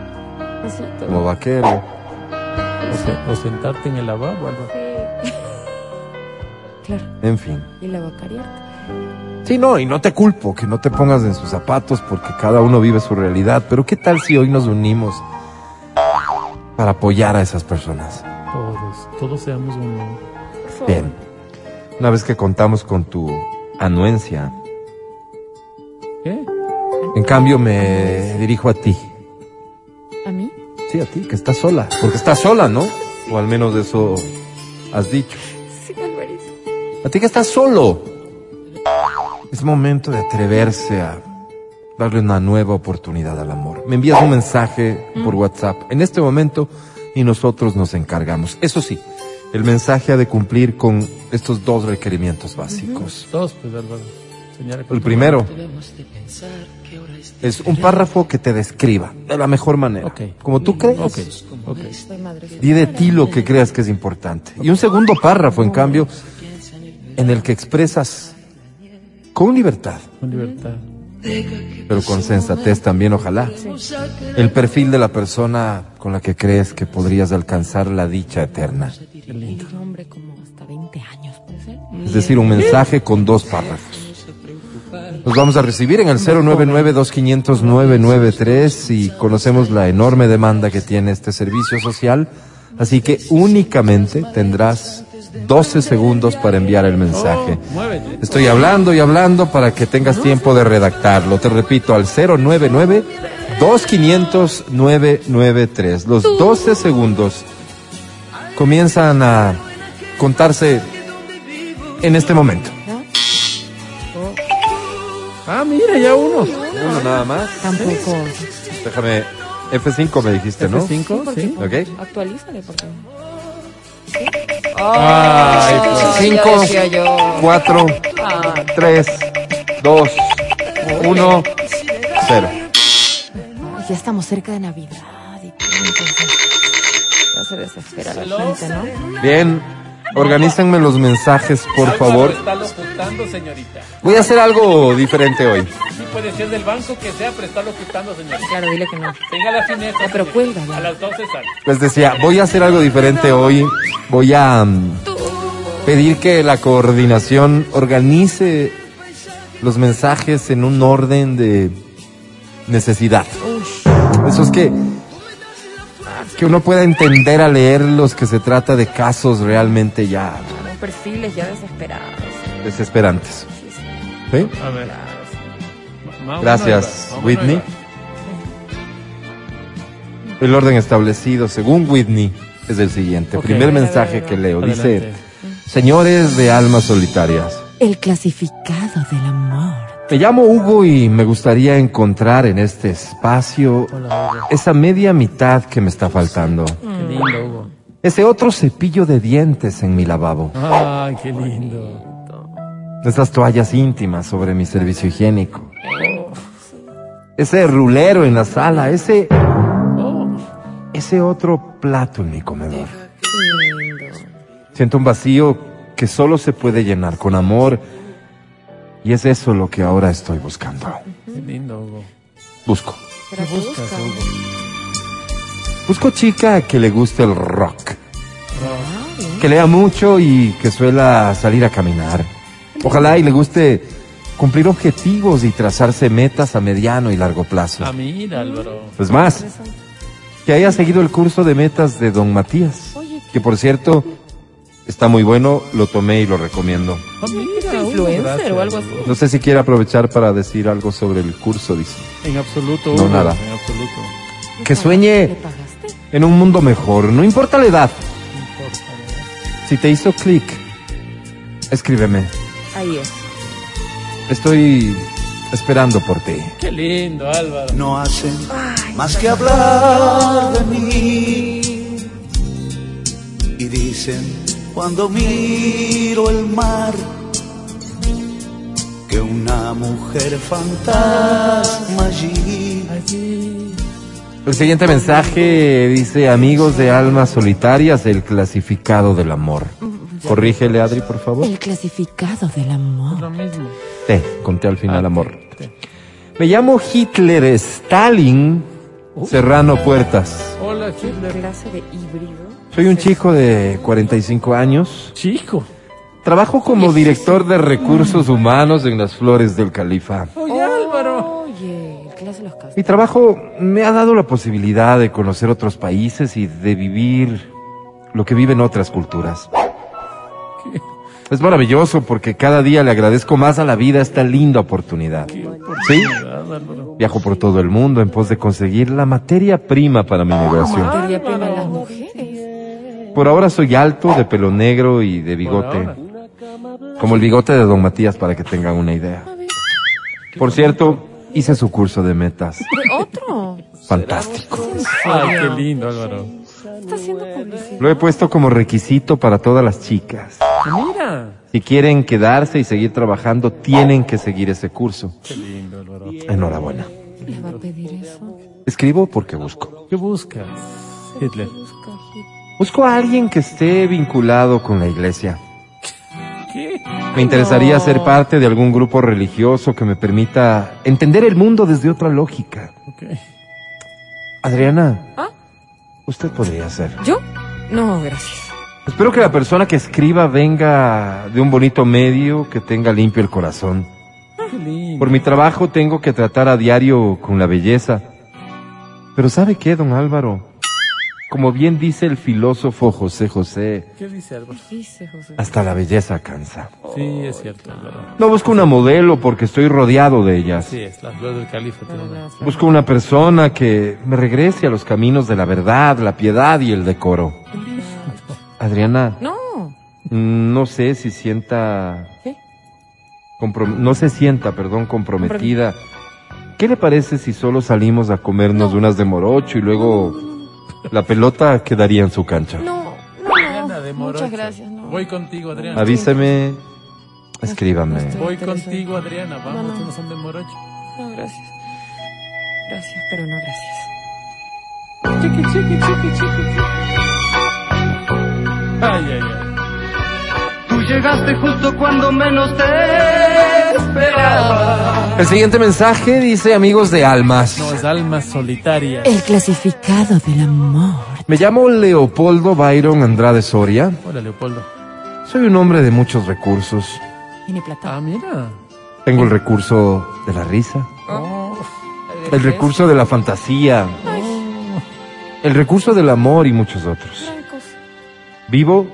todo. como vaquero. O, se- o sentarte en el lavabo, algo. Sí. claro. En fin. Y la bacariarte. Sí, no, y no te culpo que no te pongas en sus zapatos porque cada uno vive su realidad, pero ¿qué tal si hoy nos unimos para apoyar a esas personas? Todos, todos seamos uno. Bien, una vez que contamos con tu anuencia, ¿Qué? En cambio me dirijo a ti. ¿A mí? Sí, a ti, que estás sola, porque estás sola, ¿no? O al menos eso has dicho. Sí, Alvarito. A ti que estás solo. Es momento de atreverse a darle una nueva oportunidad al amor. Me envías un mensaje por WhatsApp en este momento y nosotros nos encargamos. Eso sí, el mensaje ha de cumplir con estos dos requerimientos básicos. Dos, pues, Álvaro. El primero es un párrafo que te describa de la mejor manera, como tú crees. Ok, ok. Soy madre. Di de ti lo que creas que es importante. Y un segundo párrafo, en cambio, en el que expresas con libertad, Con libertad. pero con sensatez también, ojalá, el perfil de la persona con la que crees que podrías alcanzar la dicha eterna. Un hombre como hasta 20 años, puede ser. Es decir, un mensaje con dos párrafos. Nos vamos a recibir en el 099-2500-993 y conocemos la enorme demanda que tiene este servicio social, así que únicamente tendrás 12 segundos para enviar el mensaje. Muévete. Estoy hablando y hablando para que tengas tiempo de redactarlo. Te repito, al 099-2500-993. Los 12 segundos comienzan a contarse en este momento. Ah, mira, ya uno. Uno nada más. Tampoco. Déjame. F5 me dijiste, ¿no? F5, sí. Ok. Actualízale, porque. Ay, pues, cinco, cuatro, Ah, tres, dos, uno, cero. ya estamos cerca de Navidad y todo, entonces. Ya se desespera la gente, ¿no? Bien, organícenme los mensajes, por favor. Está locutando, señorita. Voy a hacer algo diferente hoy. Sí puede ser del banco que sea, pero está locutando, señorita. Claro, dile que no. Tenga la fineza. Ah, pero ya. A las 12 sale. Les decía, voy a hacer algo diferente hoy. Voy a mm, pedir que la coordinación organice los mensajes en un orden de necesidad. Eso es que que uno pueda entender al leerlos que se trata de casos realmente ya Son perfiles ya desesperados. desesperantes. ¿Sí? A ver. Ma- ma- Gracias, Whitney. El orden establecido según Whitney es el siguiente. Primer mensaje que leo. Dice, señores de almas solitarias. El clasificado del amor. Me llamo Hugo y me gustaría encontrar en este espacio esa media mitad que me está faltando. Qué lindo, Hugo. Ese otro cepillo de dientes en mi lavabo. Ay, qué lindo. Esas toallas íntimas sobre mi servicio higiénico. Ese rulero en la sala. Ese... Ese otro plato en mi comedor. Siento un vacío que solo se puede llenar con amor. Y es eso lo que ahora estoy buscando. Qué lindo, Hugo. Busco. ¿Qué buscas, Hugo? Busco chica que le guste el rock. Que lea mucho y que suela salir a caminar. Ojalá y le guste cumplir objetivos y trazarse metas a mediano y largo plazo. Ah, mira, Álvaro. Pues más, que haya seguido el curso de metas de Don Matías. Que por cierto, está muy bueno, lo tomé y lo recomiendo. Mira, Hugo, influencer gracias. o algo así? No sé si quiere aprovechar para decir algo sobre el curso, dice. En absoluto, No, Hugo, nada. En absoluto. Que sueñe en un mundo mejor, no importa la edad. No importa. ¿no? Si te hizo clic, escríbeme. Ahí es. Estoy esperando por ti. Qué lindo, Álvaro. No hacen más que hablar de mí. Y dicen cuando miro el mar que una mujer fantasma allí. El siguiente mensaje dice, amigos de almas solitarias, el clasificado del amor. Corrígele, Adri, por favor. El clasificado del amor. Lo mismo. Te, conté al final Ah, amor. te- Me llamo Hitler Stalin Serrano Puertas. Hola, Hitler. Clase de híbrido. Soy un chico de 45 años. Chico. Trabajo como director de recursos humanos en las Flores del Califa. Oye, Álvaro. Oye, el clase de los. Mi trabajo me ha dado la posibilidad de conocer otros países y de vivir lo que viven otras culturas. Es maravilloso porque cada día le agradezco más a la vida esta linda oportunidad. ¿Sí? Viajo por todo el mundo en pos de conseguir la materia prima para mi negocio. Por ahora soy alto, de pelo negro y de bigote. Como el bigote de Don Matías para que tengan una idea. Por cierto, hice su curso de metas. Otro. Fantástico. Ay, qué lindo, Álvaro. Está haciendo publicidad. Lo he puesto como requisito para todas las chicas. Mira. Si quieren quedarse y seguir trabajando, tienen que seguir ese curso. Qué lindo, Álvaro. Enhorabuena. ¿Le va a pedir eso? Escribo porque busco. ¿Qué buscas, Hitler? Busco a alguien que esté vinculado con la iglesia. ¿Qué? Me interesaría ser parte de algún grupo religioso que me permita entender el mundo desde otra lógica. Adriana, ¿Ah? usted podría ser. ¿Yo? No, gracias. Espero que la persona que escriba venga de un bonito medio, que tenga limpio el corazón. Qué lindo. Por mi trabajo tengo que tratar a diario con la belleza. Pero ¿sabe qué, don Álvaro? Como bien dice el filósofo José José, ¿Qué dice Álvaro? Dice José. hasta la belleza cansa. Sí, es cierto, Álvaro. No busco una modelo porque estoy rodeado de ellas. Sí, es la flor del califa. Busco una persona que me regrese a los caminos de la verdad, la piedad y el decoro. Adriana, No. no sé si sienta... ¿Qué? no se sienta, perdón, comprometida. ¿Qué le parece si solo salimos a comernos unas de morocho y luego la pelota quedaría en su cancha? No, no, Adriana no. de Muchas Morocho. gracias, no. Voy contigo, Adriana. Avíseme, escríbame. Voy contigo, Adriana. Vamos, No, no. no son de Morocho. No, gracias. Gracias, pero no gracias. Chiqui, chiqui, chiqui, chiqui, chiqui. Ay, ay, ay. Tú llegaste justo cuando menos te esperaba. El siguiente mensaje dice amigos de almas. No, es alma solitaria. El clasificado del amor. Me llamo Leopoldo Byron Andrade Soria. Hola, Leopoldo. Soy un hombre de muchos recursos. Tiene plata. Ah, mira. Tengo el recurso de la risa, Oh, el recurso de la fantasía, el recurso del amor y muchos otros. Vivo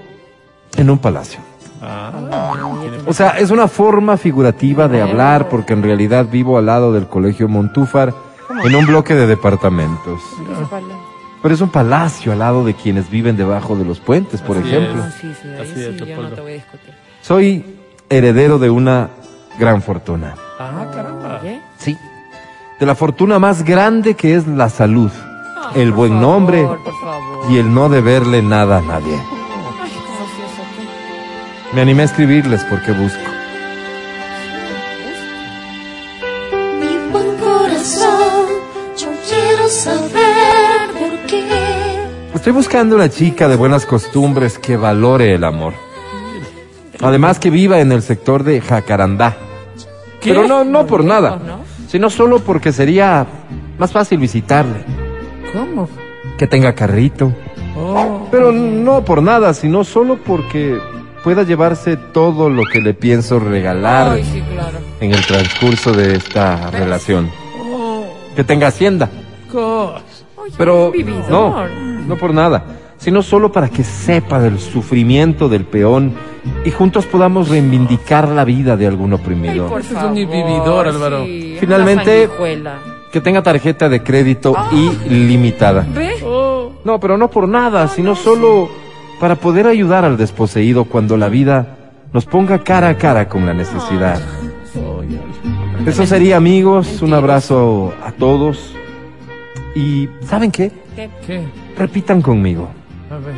en un palacio. O sea, es una forma figurativa de hablar porque en realidad vivo al lado del colegio Montúfar en un bloque de departamentos. Pero es un palacio al lado de quienes viven debajo de los puentes, por Así ejemplo. es. Sí, sí, ahí Así sí, es, yo no Leopoldo. te voy a discutir. Soy heredero de una gran fortuna. Ah, caramba. Sí. De la fortuna más grande que es la salud, el buen nombre y el no deberle nada a nadie. Me animé a escribirles porque busco. Mi buen corazón, yo quiero saber por qué. Estoy buscando una chica de buenas costumbres que valore el amor. Además que viva en el sector de Jacarandá. ¿Qué? Pero no, no por nada, ¿no? sino solo porque sería más fácil visitarle. ¿Cómo? Que tenga carrito. Oh. Pero no por nada, sino solo porque pueda llevarse todo lo que le pienso regalar Ay, sí, claro. en el transcurso de esta relación. Que tenga hacienda. Cos. Pero vividor. no, no por nada, sino solo para que sepa del sufrimiento del peón y juntos podamos reivindicar la vida de algún oprimido. Por Ese es un favor, vividor, Álvaro. sí, Finalmente-. Que tenga tarjeta de crédito ilimitada. ¿Ve? Oh. No, pero no por nada, sino solo para poder ayudar al desposeído cuando la vida nos ponga cara a cara con la necesidad. Eso sería, amigos, un abrazo a todos. Y, ¿saben qué? ¿Qué? Repitan conmigo. A ver.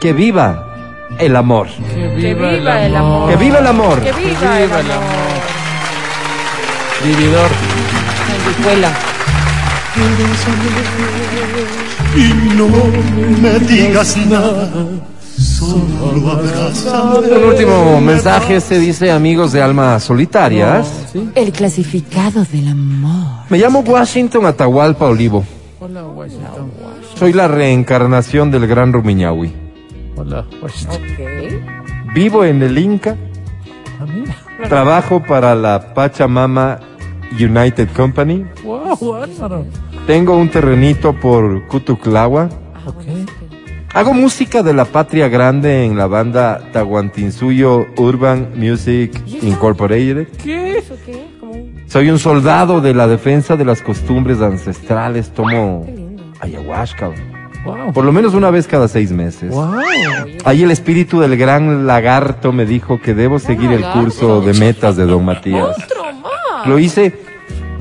Que viva el amor. Que Que viva, viva el amor. Que viva el amor. Que viva el amor. Vividor. Sanguijuela. Y no me digas nada, solo abrázame. Un último mensaje se dice, amigos de almas solitarias. ¿Sí? El clasificado del amor. Me llamo Washington Atahualpa Olivo. Hola, Washington. Soy la reencarnación del gran Rumiñahui. Hola, Washington. Ok. Vivo en el Inca. Ah. Trabajo para la Pachamama United Company. Wow. Tengo un terrenito por Cutuclagua. Ok. Hago música de la patria grande en la banda Tahuantinsuyo Urban Music Incorporated. ¿Qué? Soy un soldado de la defensa de las costumbres ancestrales. Tomo lindo. ayahuasca. Wow. Por lo menos una vez cada seis meses. Wow. Ahí el espíritu del gran lagarto me dijo que debo seguir el curso de metas de Don Matías. Lo hice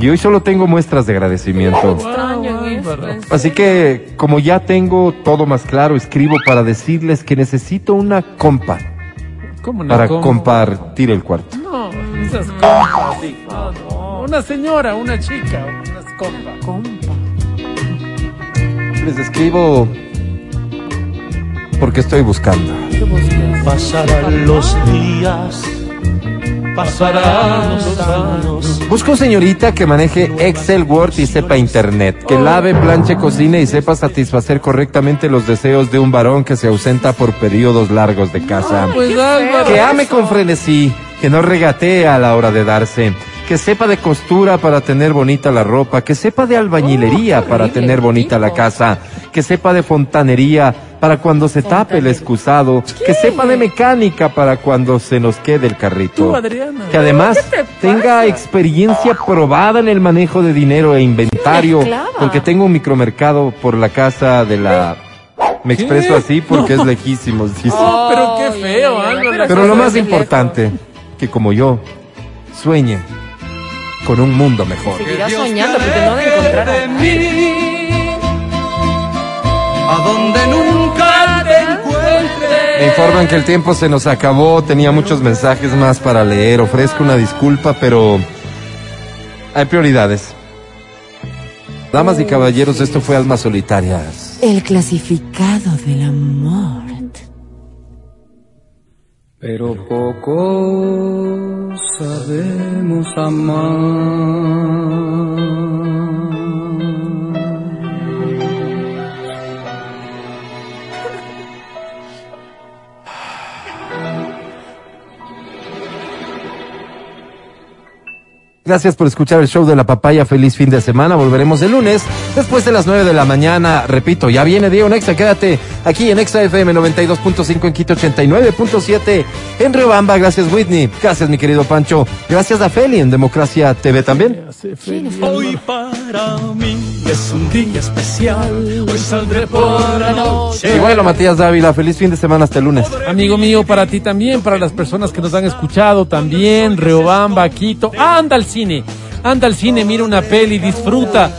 y hoy solo tengo muestras de agradecimiento. Así que, como ya tengo todo más claro, escribo para decirles que necesito una compa ¿Cómo una para compa? compartir el cuarto. No, esas compas. sí. No, no. Una señora, una chica, unas compas. Compa. Les escribo porque estoy buscando. Pasarán los días, pasarán los años. Busco señorita que maneje Excel, Word y sepa Internet, que lave, planche, cocine y sepa satisfacer correctamente los deseos de un varón que se ausenta por periodos largos de casa. Pues. Que ame con frenesí, que no regatee a la hora de darse, que sepa de costura para tener bonita la ropa, que sepa de albañilería Oh, para horrible, tener bonita la casa, que sepa de fontanería para cuando se tape el excusado, que sepa de mecánica para cuando se nos quede el carrito. Tú, Adriana. Que además ¿Qué te tenga experiencia probada en el manejo de dinero e inventario, porque tengo un micromercado por la casa de la... Me ¿Qué? expreso así porque es lejísimo. dice. Oh, pero qué feo, Álvaro. Pero lo más importante, que como yo, sueñe con un mundo mejor. Soñando porque no de encontrar a A donde nunca te encuentre. Me informan que el tiempo se nos acabó, tenía muchos mensajes más para leer, ofrezco una disculpa, pero hay prioridades. Damas y caballeros, esto fue Almas Solitarias. El clasificado del amor. Pero poco sabemos amar. Gracias por escuchar el show de la papaya. Feliz fin de semana. Volveremos el lunes después de las 9 de la mañana. Repito, ya viene Diego Nexa. Quédate aquí en Exa FM 92.5 en Quito 89.7 en Riobamba. Gracias Whitney. Gracias mi querido Pancho. Gracias a Feli en Democracia TV también. Hoy para mí es un día especial. Hoy saldré por la noche. Y bueno, Matías Dávila, feliz fin de semana hasta el lunes. Amigo mío, para ti también, para las personas que nos han escuchado también, Riobamba, Quito, anda al anda al cine, mira una peli, disfruta.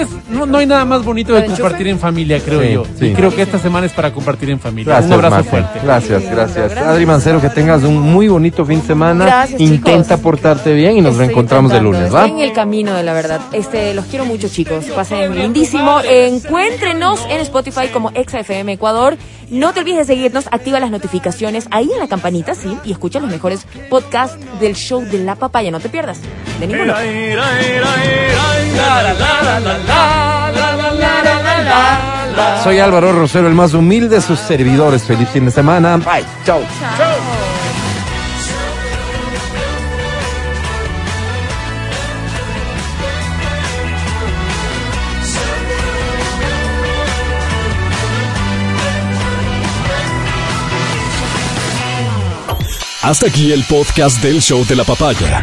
Es, no, no hay nada más bonito de compartir en familia, creo Sí, yo. sí. Y creo que esta semana es para compartir en familia. Gracias, un abrazo fuerte. Gracias, gracias. Adri Mancero, que tengas un muy bonito fin de semana. Gracias, Intenta chicos. portarte bien y nos Estoy reencontramos el lunes, ¿va? Estoy en el camino de la verdad. Este, los quiero mucho, chicos. Pasen lindísimo. Encuéntrenos en Spotify como ExaFM Ecuador. No te olvides de seguirnos, activa las notificaciones ahí en la campanita, sí, y escucha los mejores podcasts del show de la papaya. No te pierdas de ninguno. Soy Álvaro Rosero, el más humilde de sus servidores. Feliz fin de semana. Bye. Chao. Hasta aquí el podcast del show de la papaya.